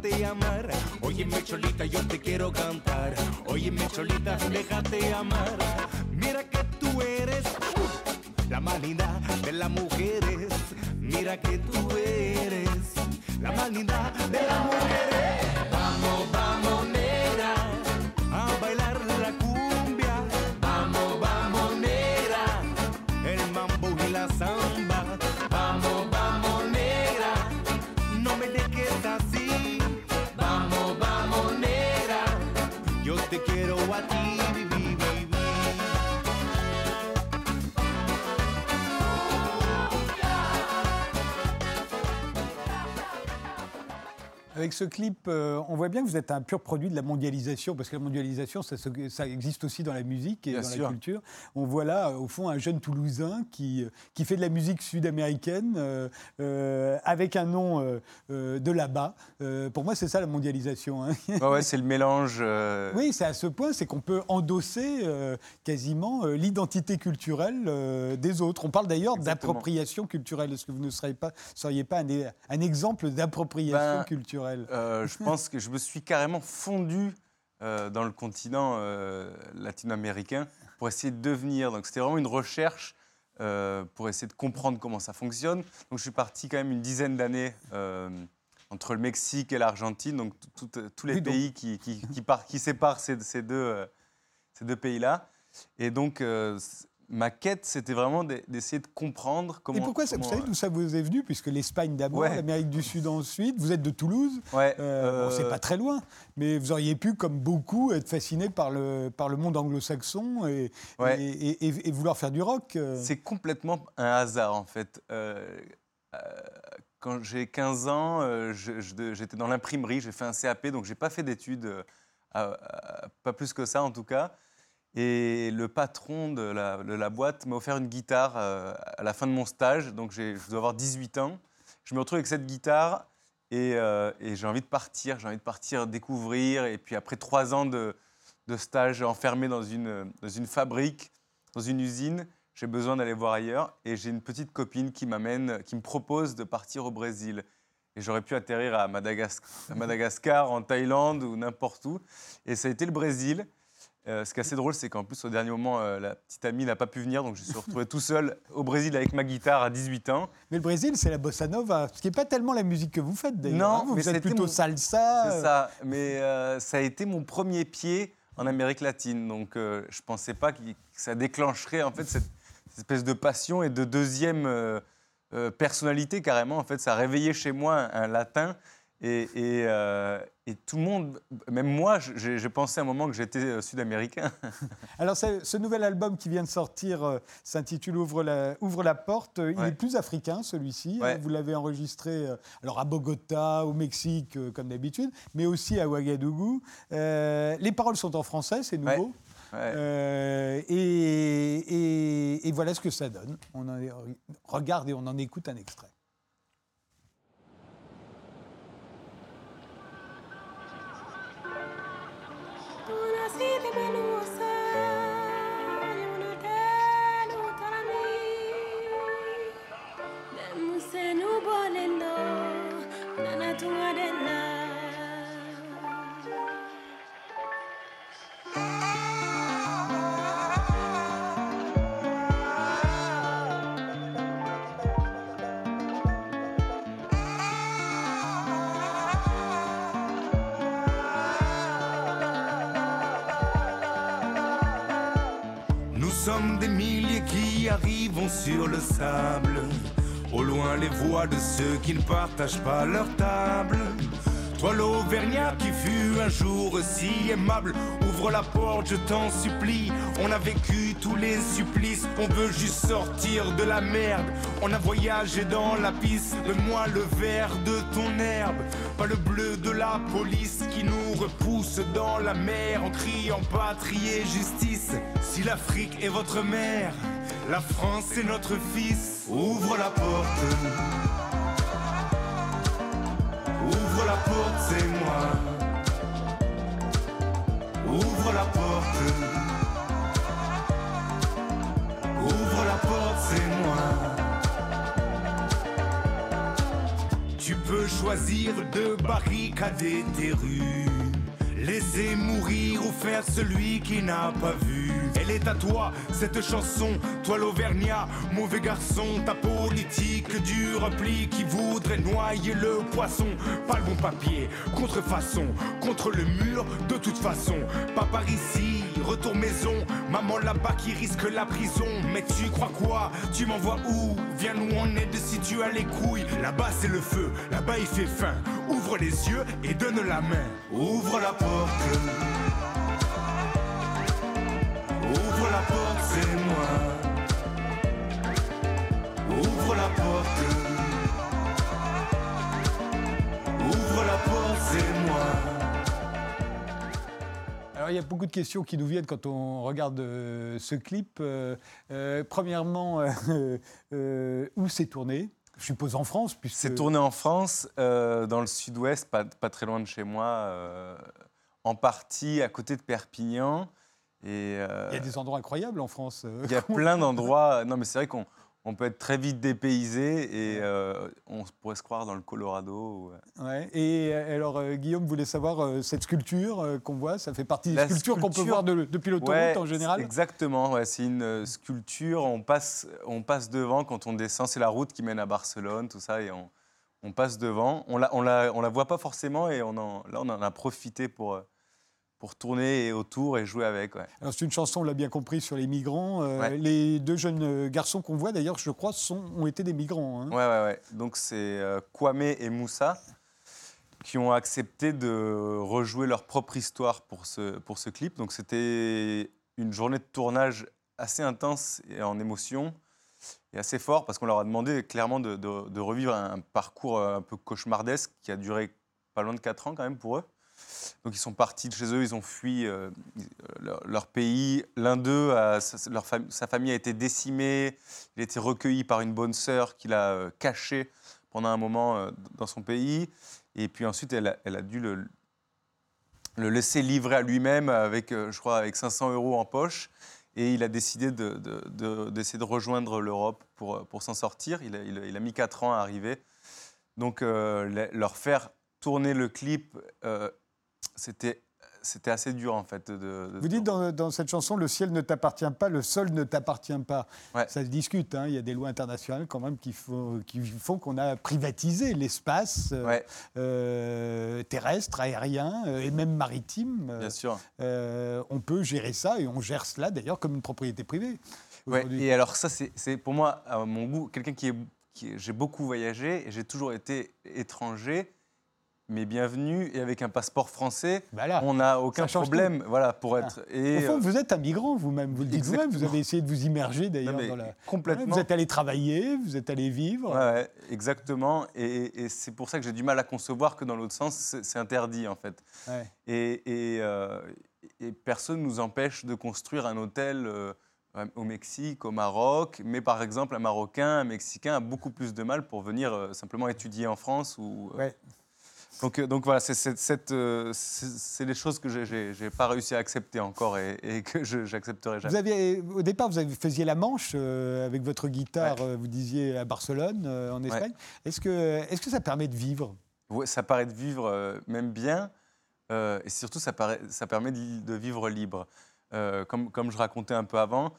déjate amar. Cholita, yo te quiero cantar. Óyeme, cholita, déjate amar. Avec ce clip, euh, on voit bien que vous êtes un pur produit de la mondialisation, parce que la mondialisation, ça, existe aussi dans la musique et Bien dans la culture. On voit là, au fond, un jeune Toulousain qui, qui fait de la musique sud-américaine euh, euh, avec un nom de là-bas. Pour moi, c'est ça la mondialisation. hein. Ouais, ouais, c'est le mélange. (laughs) Oui, c'est à ce point, c'est qu'on peut endosser quasiment l'identité culturelle des autres. On parle d'ailleurs d'appropriation culturelle. Est-ce que vous ne seriez pas, seriez pas un, un exemple d'appropriation Ben, culturelle? Euh, je pense que je me suis carrément fondu euh, dans le continent euh, latino-américain pour essayer de devenir. Donc c'était vraiment une recherche pour essayer de comprendre comment ça fonctionne. Donc je suis parti quand même une dizaine d'années entre le Mexique et l'Argentine, donc tous les pays qui, qui, qui par- qui séparent ces, ces deux, ces deux pays-là. Et donc euh, ma quête, c'était vraiment d'e- d'essayer de comprendre comment... Et pourquoi ça, vous savez d'où ça vous est venu Puisque l'Espagne d'abord, Ouais. l'Amérique du Sud ensuite, vous êtes de Toulouse. Ouais, Euh, bon, c'est euh, pas très loin, mais vous auriez pu, comme beaucoup, être fasciné par le, par le monde anglo-saxon et, Ouais. et, et- et- et vouloir faire du rock. euh. C'est complètement un hasard en fait. Euh, quand j'ai 15 ans, j'étais dans l'imprimerie, j'ai fait un CAP, donc j'ai pas fait d'études, pas plus que ça en tout cas. Et le patron de la, boîte m'a offert une guitare euh, à la fin de mon stage, donc je dois avoir 18 ans. Je me retrouve avec cette guitare et, euh, et j'ai envie de partir, j'ai envie de partir découvrir. Et puis après trois ans de, stage enfermé dans une, fabrique, dans une usine, j'ai besoin d'aller voir ailleurs. Et j'ai une petite copine qui m'amène, qui me propose de partir au Brésil. Et j'aurais pu atterrir à Madagascar, en Thaïlande ou n'importe où. Et ça a été le Brésil. Euh, ce qui est assez drôle, c'est qu'en plus, au dernier moment, euh, la petite amie n'a pas pu venir, donc je me suis retrouvé tout seul au Brésil avec ma guitare à 18 ans. Mais le Brésil, c'est la bossa nova, ce qui n'est pas tellement la musique que vous faites d'ailleurs. Non, hein. vous mais êtes plutôt mon- salsa. C'est ça, mais euh, ça a été mon premier pied en Amérique latine, donc je ne pensais pas que ça déclencherait en fait cette, cette espèce de passion et de deuxième personnalité carrément. En fait, ça a réveillé chez moi un, un latin et, et, euh, et tout le monde, même moi, j'ai pensé à un moment que j'étais euh, sud-américain. (laughs) Alors, ce, nouvel album qui vient de sortir euh, s'intitule Ouvre la, Ouvre la porte. Il Ouais. est plus africain, celui-ci. Ouais. hein. Vous l'avez enregistré euh, alors à Bogota, au Mexique, comme d'habitude, mais aussi à Ouagadougou. Les paroles sont en français, c'est nouveau. Ouais. Et, voilà ce que ça donne. On en regarde et on en écoute un extrait. Nous sommes des milliers qui arrivons sur le sable. Au loin les voix de ceux qui ne partagent pas leur table. Toi l'Auvergnat qui fut un jour si aimable, ouvre la porte, je t'en supplie. On a vécu tous les supplices, on veut juste sortir de la merde. On a voyagé dans la piste, donne-moi le vert de ton herbe. Pas le bleu de la police qui nous repousse dans la mer en criant patrie et justice. Si l'Afrique est votre mère, la France est notre fils. Ouvre la porte. Ouvre la porte, c'est moi. Ouvre la porte. Ouvre la porte, c'est moi. Tu peux choisir de barricader tes rues. Laisser mourir ou faire celui qui n'a pas vu. Elle est à toi, cette chanson, toi l'Auvergnat, mauvais garçon, ta politique du repli qui voudrait noyer le poisson. Pas le bon papier, contrefaçon, contre le mur, de toute façon. Pas par ici, retour maison, maman là-bas qui risque la prison. Mais tu crois quoi? Tu m'envoies où? Viens nous on aide si tu as les couilles. Là-bas c'est le feu, là-bas il fait faim. Ouvre les yeux et donne la main. Ouvre la porte. Ouvre la porte, c'est moi. Ouvre la porte. Ouvre la chapeau, c'est moi. Alors, il y a beaucoup de questions qui nous viennent quand on regarde euh, ce clip. Euh, euh, premièrement, (laughs) où c'est tourné? Je suppose en France, puisque... C'est tourné en France, euh, dans le sud-ouest, pas, pas très loin de chez moi, euh, en partie à côté de Perpignan. Et, euh, Il y a des endroits incroyables en France. il y a plein d'endroits. Non, mais c'est vrai qu'on on peut être très vite dépaysé et euh, on pourrait se croire dans le Colorado. ou, euh, Ouais. Et euh, alors, euh, Guillaume voulait savoir, euh, cette sculpture qu'on voit, ça fait partie des La sculptures qu'on peut voir de- depuis l'autoroute Ouais, en général? Exactement, ouais, c'est une sculpture, on passe, on passe devant quand on descend, c'est la route qui mène à Barcelone, tout ça, et on, on passe devant. On la, on, la, on la voit pas forcément et on en, là on en a profité pour, pour tourner autour et jouer avec. Ouais. Alors, c'est une chanson, on l'a bien compris, sur les migrants. Euh, Ouais. Les deux jeunes euh, garçons qu'on voit, d'ailleurs, je crois, sont, ont été des migrants. hein. Ouais, ouais, ouais. Donc c'est euh, Kwame et Moussa qui ont accepté de rejouer leur propre histoire pour ce, pour ce clip. Donc c'était une journée de tournage assez intense et en émotion et assez fort parce qu'on leur a demandé clairement de, de- de revivre un parcours un peu cauchemardesque qui a duré pas loin de 4 ans quand même pour eux. Donc ils sont partis de chez eux, ils ont fui euh, leur, pays. L'un d'eux, sa, famille a été décimée, il a été recueilli par une bonne sœur qu'il a euh, cachée pendant un moment euh, dans son pays. Et puis ensuite, elle a, dû le, laisser livrer à lui-même avec, euh, je crois, avec 500 euros en poche. Et il a décidé de- de- de- d'essayer de, rejoindre l'Europe pour, s'en sortir. Il a, mis 4 ans à arriver. Donc, le- leur faire tourner le clip, c'était c'était assez dur en fait. De, de- Vous dites dans, dans cette chanson, le ciel ne t'appartient pas, le sol ne t'appartient pas. Ouais. Ça se discute, hein. il y a des lois internationales quand même qui, font- qui font qu'on a privatisé l'espace euh, Ouais, euh, terrestre, aérien euh, et même maritime. bien sûr. On peut gérer ça et on gère cela d'ailleurs comme une propriété privée. Ouais, et alors ça, c'est pour moi, à mon goût, quelqu'un qui est... Qui j'ai beaucoup voyagé et j'ai toujours été étranger, mais bienvenu et avec un passeport français, Voilà. on n'a aucun problème, voilà, pour Ah. être. Au fond, euh, vous êtes un migrant vous-même, vous le dites vous-même, vous avez essayé de vous immerger d'ailleurs dans la... complètement. Vous êtes allé travailler, vous êtes allé vivre. Ouais, exactement. Et, et c'est pour ça que j'ai du mal à concevoir que dans l'autre sens, c'est interdit en fait. Ouais. Et, et, euh, et personne ne nous empêche de construire un hôtel euh, au Mexique, au Maroc. Mais par exemple, un Marocain, un Mexicain a beaucoup plus de mal pour venir euh, simplement étudier en France. Ou, Ouais. Donc, euh, donc voilà, c'est cette, euh, choses que j'ai n'ai pas réussi à accepter encore et, et que je n'accepterai jamais. Vous aviez, au départ, vous avez- faisiez la Manche euh, avec votre guitare, Ouais. vous disiez à Barcelone, euh, en Espagne. Est-ce que, est que ça permet de vivre? Ouais, ça paraît de vivre euh, même bien, et surtout ça, paraît- ça permet de, de vivre libre. Comme, comme je racontais un peu avant,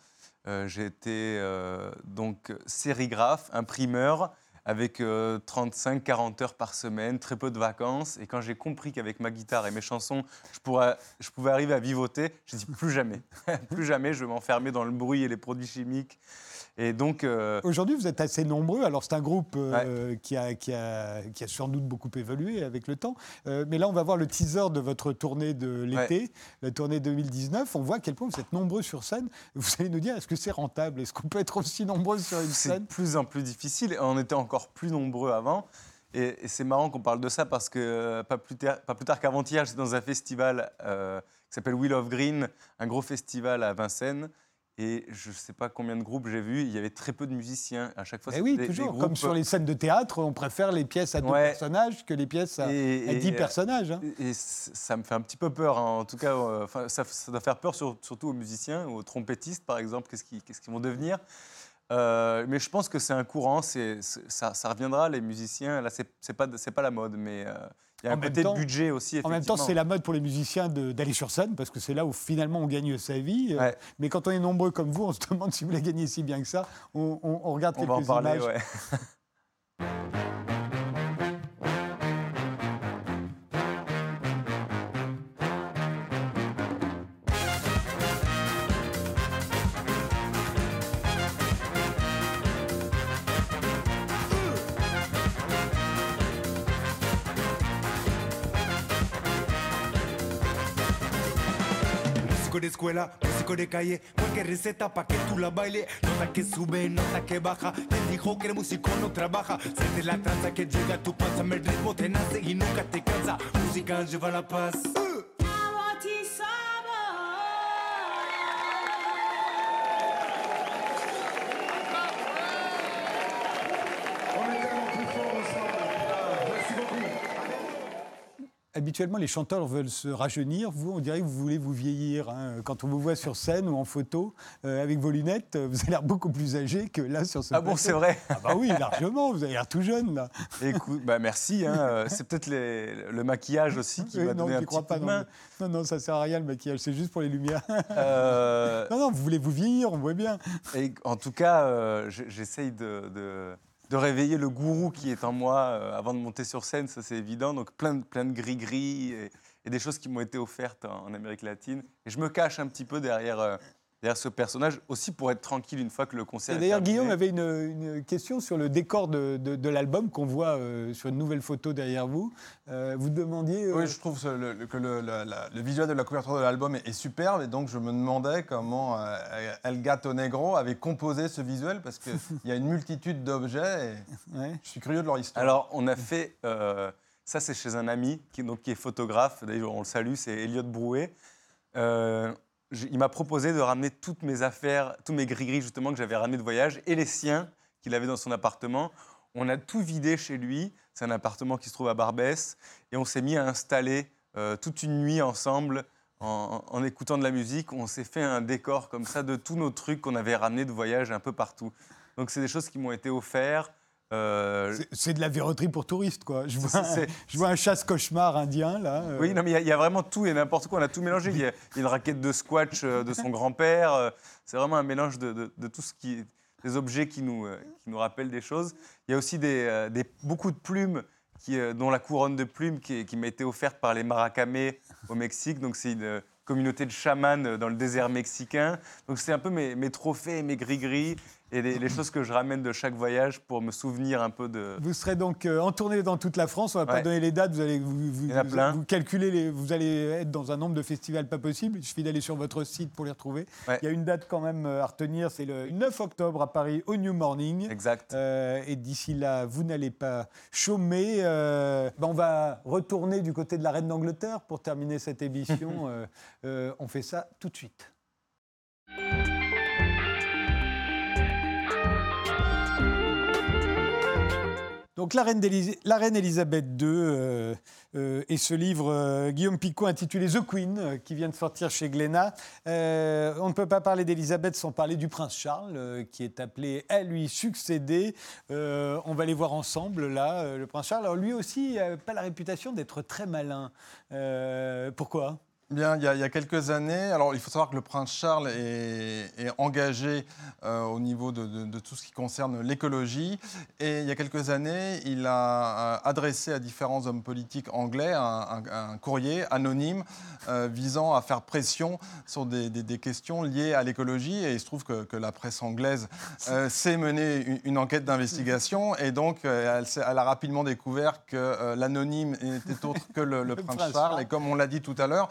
euh, donc sérigraphe, imprimeur, avec 35-40 heures par semaine, très peu de vacances. Et quand j'ai compris qu'avec ma guitare et mes chansons, je, pourrais, je pouvais arriver à vivoter, j'ai dit plus jamais, (laughs) plus jamais, je vais m'enfermer dans le bruit et les produits chimiques. Et donc, euh, Aujourd'hui, vous êtes assez nombreux. Alors, c'est un groupe euh, qui, a, qui, a, qui a sans doute beaucoup évolué avec le temps. Euh, mais là, on va voir le teaser de votre tournée de l'été, la tournée 2019. On voit à quel point vous êtes nombreux sur scène. Vous allez nous dire, est-ce que c'est rentable? Est-ce qu'on peut être aussi nombreux sur une c'est scène? de plus en plus difficile. On était encore plus nombreux avant. Et, et c'est marrant qu'on parle de ça parce que euh, pas plus, tard- pas plus tard qu'avant-hier, j'étais dans un festival euh, qui s'appelle Wheel of Green, un gros festival à Vincennes. Et je ne sais pas combien de groupes j'ai vus, il y avait très peu de musiciens. À chaque fois, c'était oui, des- des toujours. groupes- Comme sur les scènes de théâtre, on préfère les pièces à deux Ouais. personnages que les pièces à, Et- à et- 10 euh, personnages. hein. Et ça me fait un petit peu peur. hein. En tout cas, euh, ça, ça doit faire peur sur- surtout aux musiciens, aux trompettistes, par exemple. Qu'est-ce qu'ils qu'est-ce qu'ils vont devenir? Euh, Mais je pense que c'est un courant. c'est ça, ça reviendra, les musiciens. Là, c'est c'est pas, c'est pas la mode, mais euh, il y a En un côté temps- budget aussi. En même temps, c'est la mode pour les musiciens de- d'aller sur scène parce que c'est là où finalement on gagne sa vie. Euh, Ouais. Mais quand on est nombreux comme vous, on se demande si vous la gagnez si bien que ça. On, on- on regarde On quelques va en parler, images. ouais. (laughs) Músico de escuela, músico de calle, cualquier receta pa' que tú la baile. Nota que sube, nota que baja. Te dijo que el músico no trabaja. Siente la tranza que llega a tu panza, el ritmo te nace y nunca te cansa. Música lleva la paz. Habituellement, les chanteurs veulent se rajeunir. Vous, on dirait que vous voulez vous vieillir. hein. Quand on vous voit sur scène ou en photo euh, avec vos lunettes, vous avez l'air beaucoup plus âgé que là sur ce Ah bon, c'est vrai Ah bah oui, largement. Vous avez l'air tout jeune là. Écoute, bah merci. hein, (laughs) C'est peut-être le maquillage aussi qui m'a non, un petit crois coup pas. de Non, main. non, non, ça sert à rien le maquillage. C'est juste pour les lumières. (laughs) Euh, non, non, vous voulez vous vieillir, on voit bien. Et en tout cas, euh, j'essaye de, de- de réveiller le gourou qui est en moi euh, avant de monter sur scène, ça c'est évident. Donc plein de, plein de gris-gris et, des choses qui m'ont été offertes en, en Amérique latine. Et je me cache un petit peu derrière, euh, derrière ce personnage, aussi pour être tranquille une fois que le concert Et est d'ailleurs. Guillaume avait une, une question sur le décor de, de- de l'album qu'on voit euh, sur une nouvelle photo derrière vous. Euh, vous demandiez. euh, Oui, je trouve ce- le- le- que le, la- la- le visuel de la couverture de l'album est, est superbe et donc je me demandais comment euh, El Gato Negro avait composé ce visuel parce qu'il (laughs) y a une multitude d'objets et ouais. je suis curieux de leur histoire. Alors, on a fait. euh, ça, c'est chez un ami qui, donc, qui est photographe. D'ailleurs, on le salue, c'est Elliot Brouet. Euh, il m'a proposé de ramener toutes mes affaires, tous mes gris-gris, justement, que j'avais ramenés de voyage, et les siens qu'il avait dans son appartement. On a tout vidé chez lui. C'est un appartement qui se trouve à Barbès. Et on s'est mis à installer euh, toute une nuit ensemble. En, en écoutant de la musique, on s'est fait un décor comme ça de tous nos trucs qu'on avait ramenés de voyage un peu partout. Donc, c'est des choses qui m'ont été offertes. Euh, C'est- de la verroterie pour touristes, quoi. Je vois, un, c'est- je vois un chasse-cauchemar indien, là. euh. Oui, non, mais il y a- il y, a vraiment tout et n'importe quoi. On a tout mélangé. Il y a, il y a une raquette de squash euh, de son grand-père. C'est vraiment un mélange de, de- de tout ce qui, des objets qui nous, qui nous rappellent des choses. Il y a aussi des, des- beaucoup de plumes, qui, dont la couronne de plumes qui, m'a été offerte par les Maracamés au Mexique. Donc c'est une communauté de chamans dans le désert mexicain. Donc c'est un peu mes, mes trophées, mes gris-gris et les, les choses que je ramène de chaque voyage pour me souvenir un peu de. Vous serez donc euh, en tournée dans toute la France. On va pas donner les dates. Vous allez vous, vous, Il y en a vous- plein. vous calculez les. Vous allez être dans un nombre de festivals pas possible. Il suffit d'aller sur votre site pour les retrouver. Ouais. Il y a une date quand même euh, à retenir. C'est le 9 octobre à Paris au New Morning. Exact. Euh, et d'ici là, vous n'allez pas chômer. Euh, ben, on va retourner du côté de la reine d'Angleterre pour terminer cette émission. (laughs) On fait ça tout de suite. Donc la reine, Elisabeth II euh, euh, et ce livre euh, Guillaume Picot intitulé The Queen qui vient de sortir chez Glénat. On ne peut pas parler d'Elisabeth sans parler du prince Charles qui est appelé à lui succéder. On va les voir ensemble là, le prince Charles. Alors lui aussi n'a pas la réputation d'être très malin. Pourquoi? Bien, il y, a, il y a quelques années, alors il faut savoir que le prince Charles est, est engagé euh, au niveau de, de- de tout ce qui concerne l'écologie. Et il y a quelques années, il a euh, adressé à différents hommes politiques anglais un, un- un courrier anonyme euh, visant à faire pression sur des, des- des questions liées à l'écologie. Et il se trouve que, que la presse anglaise euh, sait mener une, une enquête d'investigation. Et donc, elle, s'est- elle a rapidement découvert que l'anonyme n'était autre que le, le prince. Charles. Et comme on l'a dit tout à l'heure,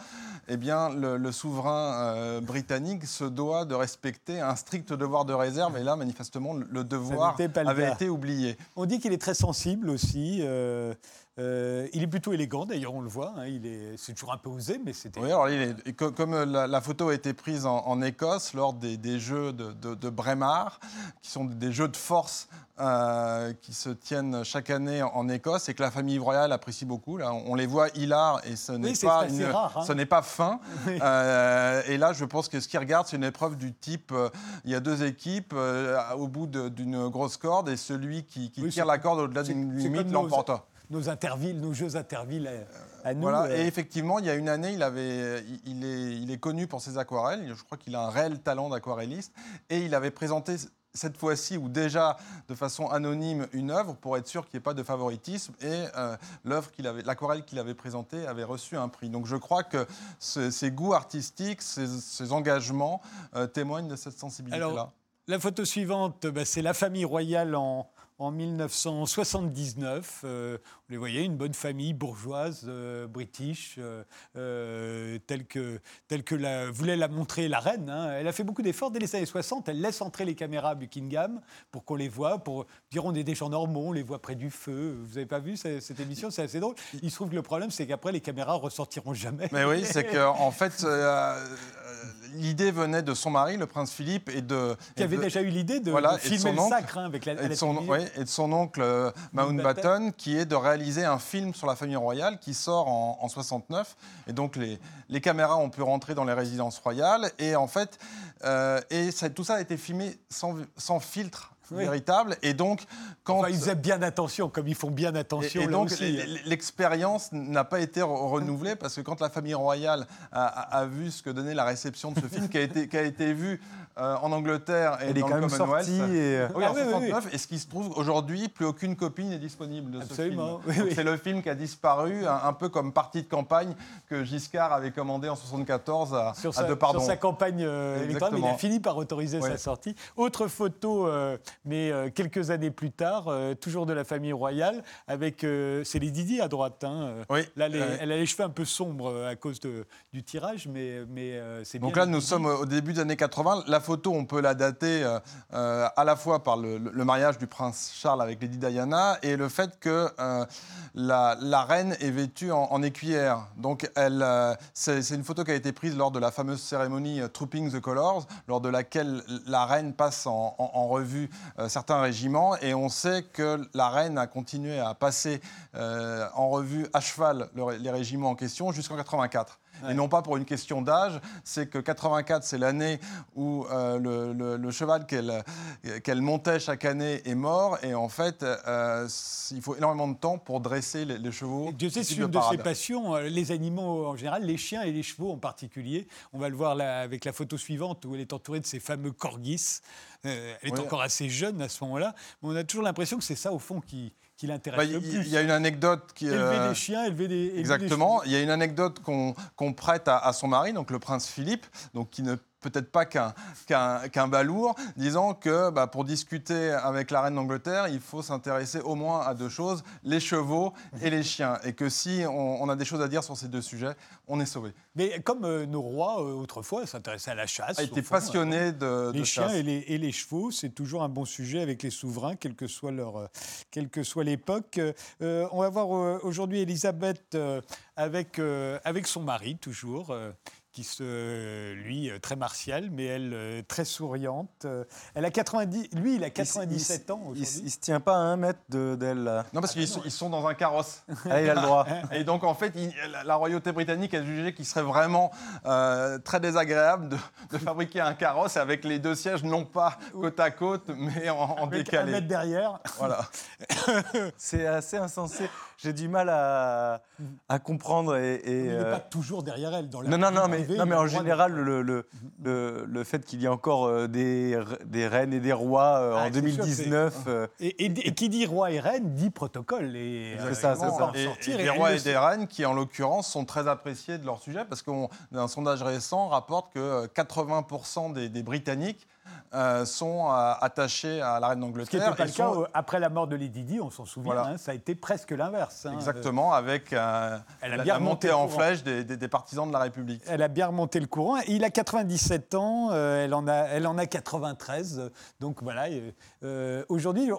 eh bien, le, le souverain euh, britannique se doit de respecter un strict devoir de réserve. Et là, manifestement, le devoir avait été oublié. On dit qu'il est très sensible aussi. euh, euh, il est plutôt élégant d'ailleurs, on le voit. hein, il est, c'est toujours un peu osé, mais c'était. Oui, alors il est- comme la, la photo a été prise en, en Écosse lors des, des Jeux de, de, de Braemar, qui sont des jeux de force euh, qui se tiennent chaque année en, en Écosse et que la famille royale apprécie beaucoup. Là, on, on les voit hilar et ce n'est pas, assez une- rare, hein. ce n'est pas fin. (laughs) Oui. Euh, et là, je pense que ce qu'ils regardent, c'est une épreuve du type euh, il y a deux équipes euh, au bout de- d'une grosse corde et celui qui, qui Oui, tire la corde au-delà d'une limite comme nos- intervilles, nos jeux intervilles à, à nous. Voilà. euh, Et effectivement, il y a une année, il, avait, il- il, est, il est connu pour ses aquarelles. Je crois qu'il a un réel talent d'aquarelliste. Et il avait présenté cette fois-ci, ou déjà de façon anonyme, une œuvre pour être sûr qu'il n'y ait pas de favoritisme. Et euh, l'œuvre qu'il avait, l'aquarelle qu'il avait présentée avait reçu un prix. Donc je crois que ce- ses goûts artistiques, ses, ses engagements euh, témoignent de cette sensibilité-là. Alors, La photo suivante, bah, c'est la famille royale en, en 1979. Euh, vous les voyez, une bonne famille bourgeoise, euh, british, euh, euh, telle que, telle que la, voulait la montrer la reine. hein. Elle a fait beaucoup d'efforts dès les années 60. Elle laisse entrer les caméras à Buckingham pour qu'on les voit, pour dire on est des gens normaux, on les voit près du feu. Vous n'avez pas vu cette, cette émission? C'est assez drôle. Il se trouve que le problème, c'est qu'après, les caméras ressortiront jamais. Mais oui, c'est que en (laughs) fait, euh, l'idée venait de son mari, le prince Philippe, et de. Qui avait de- déjà eu l'idée de, Voilà, de filmer le sacre hein, avec la, et son. Et de son oncle euh, Mountbatten, qui est de réaliser un film sur la famille royale qui sort en, en 69. Et donc les, les caméras ont pu rentrer dans les résidences royales. Et en fait, euh, et ça- tout ça a été filmé sans, sans filtre Oui. véritable. Et donc, quand. Enfin, ils faisaient bien attention, comme ils font bien attention Et, et donc, l'expérience n'a pas été re- renouvelée parce que quand la famille royale a, a- a vu ce que donnait la réception de ce film, qui a été, qui a été vu euh, en Angleterre et Elle est dans quand le même Commonwealth. sortie et... euh, Oui, Ah en oui, oui, oui. 69, et ce qui se trouve aujourd'hui, plus aucune copie n'est disponible de Absolument, ce film. C'est le film qui a disparu, un, un peu comme partie de campagne que Giscard avait commandé en 74 à, sur sa, De Pardon. sur sa campagne euh, électorale, mais il a fini par autoriser sa sortie. Autre photo, euh, mais euh, quelques années plus tard, euh, toujours de la famille royale, avec euh, c'est les Didi à droite. hein. Oui, Là, les- euh, elle a les cheveux un peu sombres à cause de- du tirage, mais, mais euh, c'est bien. Donc là, nous Didi. sommes au début des années 80. La photo, on peut la dater euh, euh, à la fois par le, mariage du prince Charles avec Lady Diana et le fait que euh, la, reine est vêtue en, en écuyère. Donc c'est une photo qui a été prise lors de la fameuse cérémonie Trooping the Colors, lors de laquelle la reine passe en, revue certains régiments. Et on sait que la reine a continué à passer en revue à cheval les régiments en question jusqu'en 84. Ouais. Et non pas pour une question d'âge, c'est que 84, c'est l'année où euh, le, le- le cheval qu'elle montait chaque année est mort. Et en fait, euh, il faut énormément de temps pour dresser les, les chevaux. Dieu sait, c'est une de ses passions, euh, les animaux en général, les chiens et les chevaux en particulier. On va le voir là avec la photo suivante où elle est entourée de ces fameux corgis. Euh, elle est Oui. encore assez jeune à ce moment-là, mais on a toujours l'impression que c'est ça au fond qui, qui l'intéresse Bah, le Il plus. il y a une anecdote qui Élever euh, des chiens, élever des. élever des Exactement. chevaux. Il y a une anecdote qu'on qu'on prête à, à son mari, donc le prince Philippe, donc qui ne peut-être pas qu'un qu'un qu'un balourd, disant que bah, pour discuter avec la reine d'Angleterre, il faut s'intéresser au moins à deux choses, les chevaux et les chiens. Et que si on, on a des choses à dire sur ces deux sujets, on est sauvé. Mais comme euh, nos rois euh, autrefois s'intéressaient à la chasse, A au été fond, passionné de, euh, de les chiens chasse. et les, et les chevaux, c'est toujours un bon sujet avec les souverains, quelle que soit leur, euh, quelle que soit l'époque. On va voir aujourd'hui Elisabeth avec, avec son mari toujours. Qui se, lui, euh, très martial, mais elle, euh, très souriante. Euh, Elle a 90, lui, il a 97 ans Il, il se tient pas à un mètre de- d'elle. Non, parce qu'ils sont, ils sont dans un carrosse. (laughs) Ah, il a le droit. Et donc, en fait, il- la, la royauté britannique a jugé qu'il serait vraiment euh, très désagréable de, de fabriquer un carrosse avec les deux sièges, non pas côte à côte, mais en, en Avec un décalé. mètre derrière. Voilà. (laughs) C'est assez insensé. J'ai du mal à, à comprendre. Et, et, il n'est euh, pas toujours derrière elle. Dans la Non, non, non, mais, non, mais en de- général, le, le, le, le fait qu'il y ait encore euh, des, des reines et des rois euh, Ah, en c'est sûr, 2019, euh, Et, et- et qui dit roi et reine dit protocole. Et, C'est ça, c'est ça. Et, sortir, et et des rois et des reines qui, en l'occurrence, sont très appréciés de leur sujet parce qu'un sondage récent rapporte que euh, 80% des, des Britanniques euh, sont euh, attachés à la reine Ce qui d'Angleterre. n'était pas le cas sont- après la mort de Lady Di, on s'en souvient, Voilà. hein, ça a été presque l'inverse. hein. Exactement, avec euh, Elle a la, bien la montée en flèche des, des- des partisans de la République. Elle a bien remonté le courant. Il a 97 ans, euh, elle, en a, elle en a 93. euh, Donc voilà, aujourd'hui,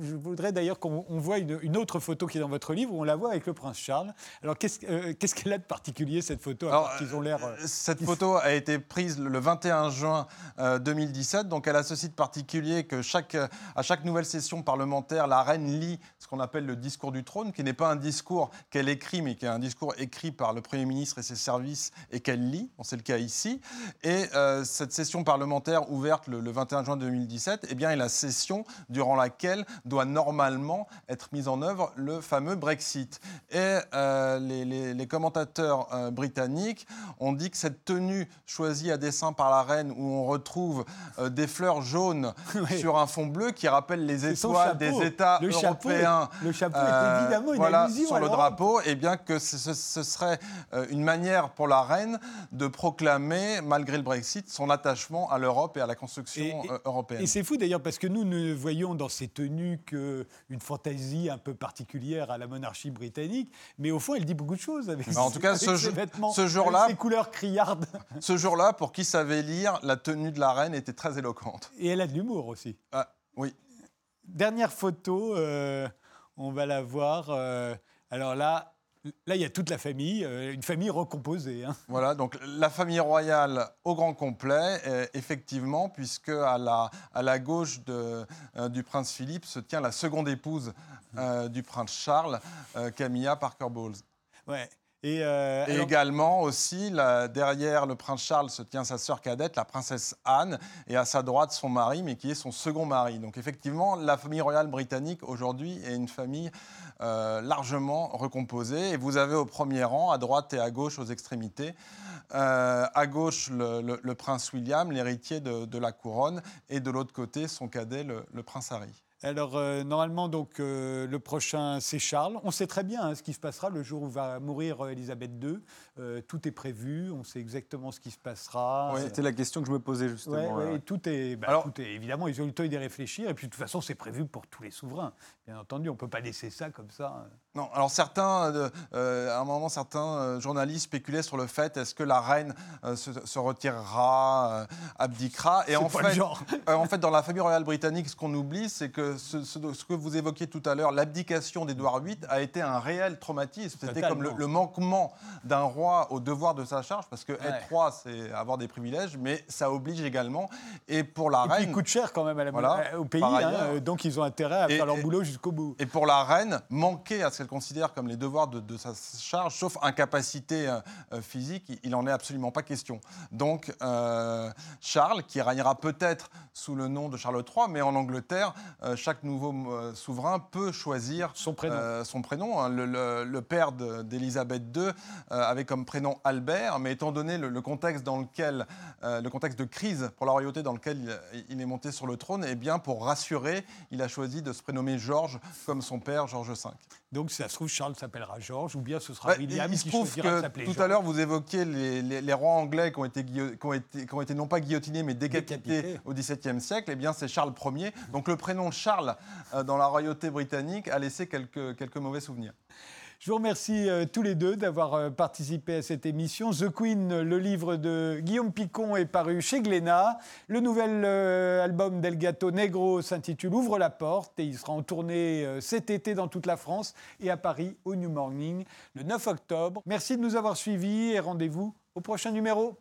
je voudrais d'ailleurs qu'on on voit une, une autre photo qui est dans votre livre, où on la voit avec le prince Charles. Alors qu'est-ce qu'est-ce qu'elle a de particulier, cette photo, Alors, qu'ils ont l'air... Cette photo a été prise le 21 juin euh, 2017. Donc, elle a ce site particulier que chaque, à chaque nouvelle session parlementaire, la reine lit ce qu'on appelle le discours du trône, qui n'est pas un discours qu'elle écrit, mais qui est un discours écrit par le Premier ministre et ses services et qu'elle lit. C'est le cas ici. Et euh, cette session parlementaire ouverte le, le 21 juin 2017 eh bien, est la session durant laquelle doit normalement être mis en œuvre le fameux Brexit. Et euh, les commentateurs euh, britanniques ont dit que cette tenue choisie à dessein par la reine, où on retrouve euh, des fleurs jaunes (laughs) Oui. sur un fond bleu qui rappellent les étoiles des États Le chapeau est- européens. le chapeau est euh, évidemment une voilà, allusion sur à le drapeau, et bien que ce, serait euh, une manière pour la reine de proclamer, malgré le Brexit, son attachement à l'Europe et à la construction Et- et- européenne. Et c'est fou d'ailleurs parce que nous ne voyons dans ces tenues qu'une fantaisie un peu particulière à la monarchie britannique, mais au fond elle dit beaucoup de choses avec, Bah, en tout cas, avec ce ses jour- vêtements, ce jour-là- avec ses couleurs criardes. Ce jour-là, pour qui savait lire, la tenue de la reine était très éloquente. Et elle a de l'humour aussi. Ah, oui. Dernière photo, euh, on va la voir. euh, alors là, là il y a toute la famille, euh, une famille recomposée. hein. Voilà, donc la famille royale au grand complet, effectivement, puisque à la, à la gauche de, du prince Philippe se tient la seconde épouse du prince Charles, Camilla Parker Bowles. Ouais. Et, euh, Et alors- également aussi, là, derrière le prince Charles se tient sa sœur cadette, la princesse Anne, et à sa droite son mari, mais qui est son second mari. Donc effectivement, la famille royale britannique aujourd'hui est une famille euh, largement recomposée. Et vous avez au premier rang, à droite et à gauche, aux extrémités, euh, à gauche le, le- le prince William, l'héritier de, de la couronne, et de l'autre côté son cadet, le, le prince Harry. Alors, euh, normalement, donc, euh, le prochain, c'est Charles. On sait très bien hein, ce qui se passera le jour où va mourir Elisabeth II. Euh, tout est prévu, on sait exactement ce qui se passera. C'était la question que je me posais justement. ouais, tout est, bah, Alors- tout est- évidemment, ils ont eu le temps d'y réfléchir. Et puis, de toute façon, c'est prévu pour tous les souverains. Bien entendu, on ne peut pas laisser ça comme ça. Non, alors certains, euh, euh, à un moment, certains euh, journalistes spéculaient sur le fait est-ce que la reine euh, se, se retirera, euh, abdiquera Et C'est en fait, genre. (laughs) en fait, dans la famille royale britannique, ce qu'on oublie, c'est que ce, ce- ce que vous évoquiez tout à l'heure, l'abdication d'Édouard VIII a été un réel traumatisme. C'était comme le, manquement d'un roi au devoir de sa charge, parce que Ouais. être roi, c'est avoir des privilèges, mais ça oblige également. Et pour la Et puis, reine, il coûte cher quand même à la- Voilà, au pays. hein, donc, ils ont intérêt à Et- faire leur boulot jusqu'au bout. Et pour la reine, manquer à ce qu'elle considère comme les devoirs de, de sa charge, sauf incapacité euh, euh, physique, il- n'en est absolument pas question. Donc euh, Charles, qui régnera peut-être sous le nom de Charles III, mais en Angleterre, euh, chaque nouveau souverain peut choisir Son prénom. son prénom. hein. Le, le- le père d'Élisabeth II avait comme prénom Albert, mais étant donné le, le contexte dans lequel, le contexte de crise pour la royauté dans lequel il, il est monté sur le trône, eh bien pour rassurer, il a choisi de se prénommer Georges comme son père Georges V. Donc, si ça se trouve, Charles s'appellera Georges, ou bien ce sera Bah, William il se qui trouve que s'appeler tout à l'heure vous évoquiez les, les- les rois anglais qui ont été, guillo- qui ont été, qui ont été non pas guillotinés mais décapités, Décapités. au XVIIe siècle. Eh bien c'est Charles Ier. Donc le prénom Charles euh, dans la royauté britannique a laissé quelques, quelques mauvais souvenirs. Je vous remercie euh, tous les deux d'avoir euh, participé à cette émission. The Queen, le livre de Guillaume Picon, est paru chez Glénat. Le nouvel euh, album d'El Gato Negro s'intitule Ouvre la porte et il sera en tournée cet été dans toute la France et à Paris au New Morning le 9 octobre. Merci de nous avoir suivis et rendez-vous au prochain numéro.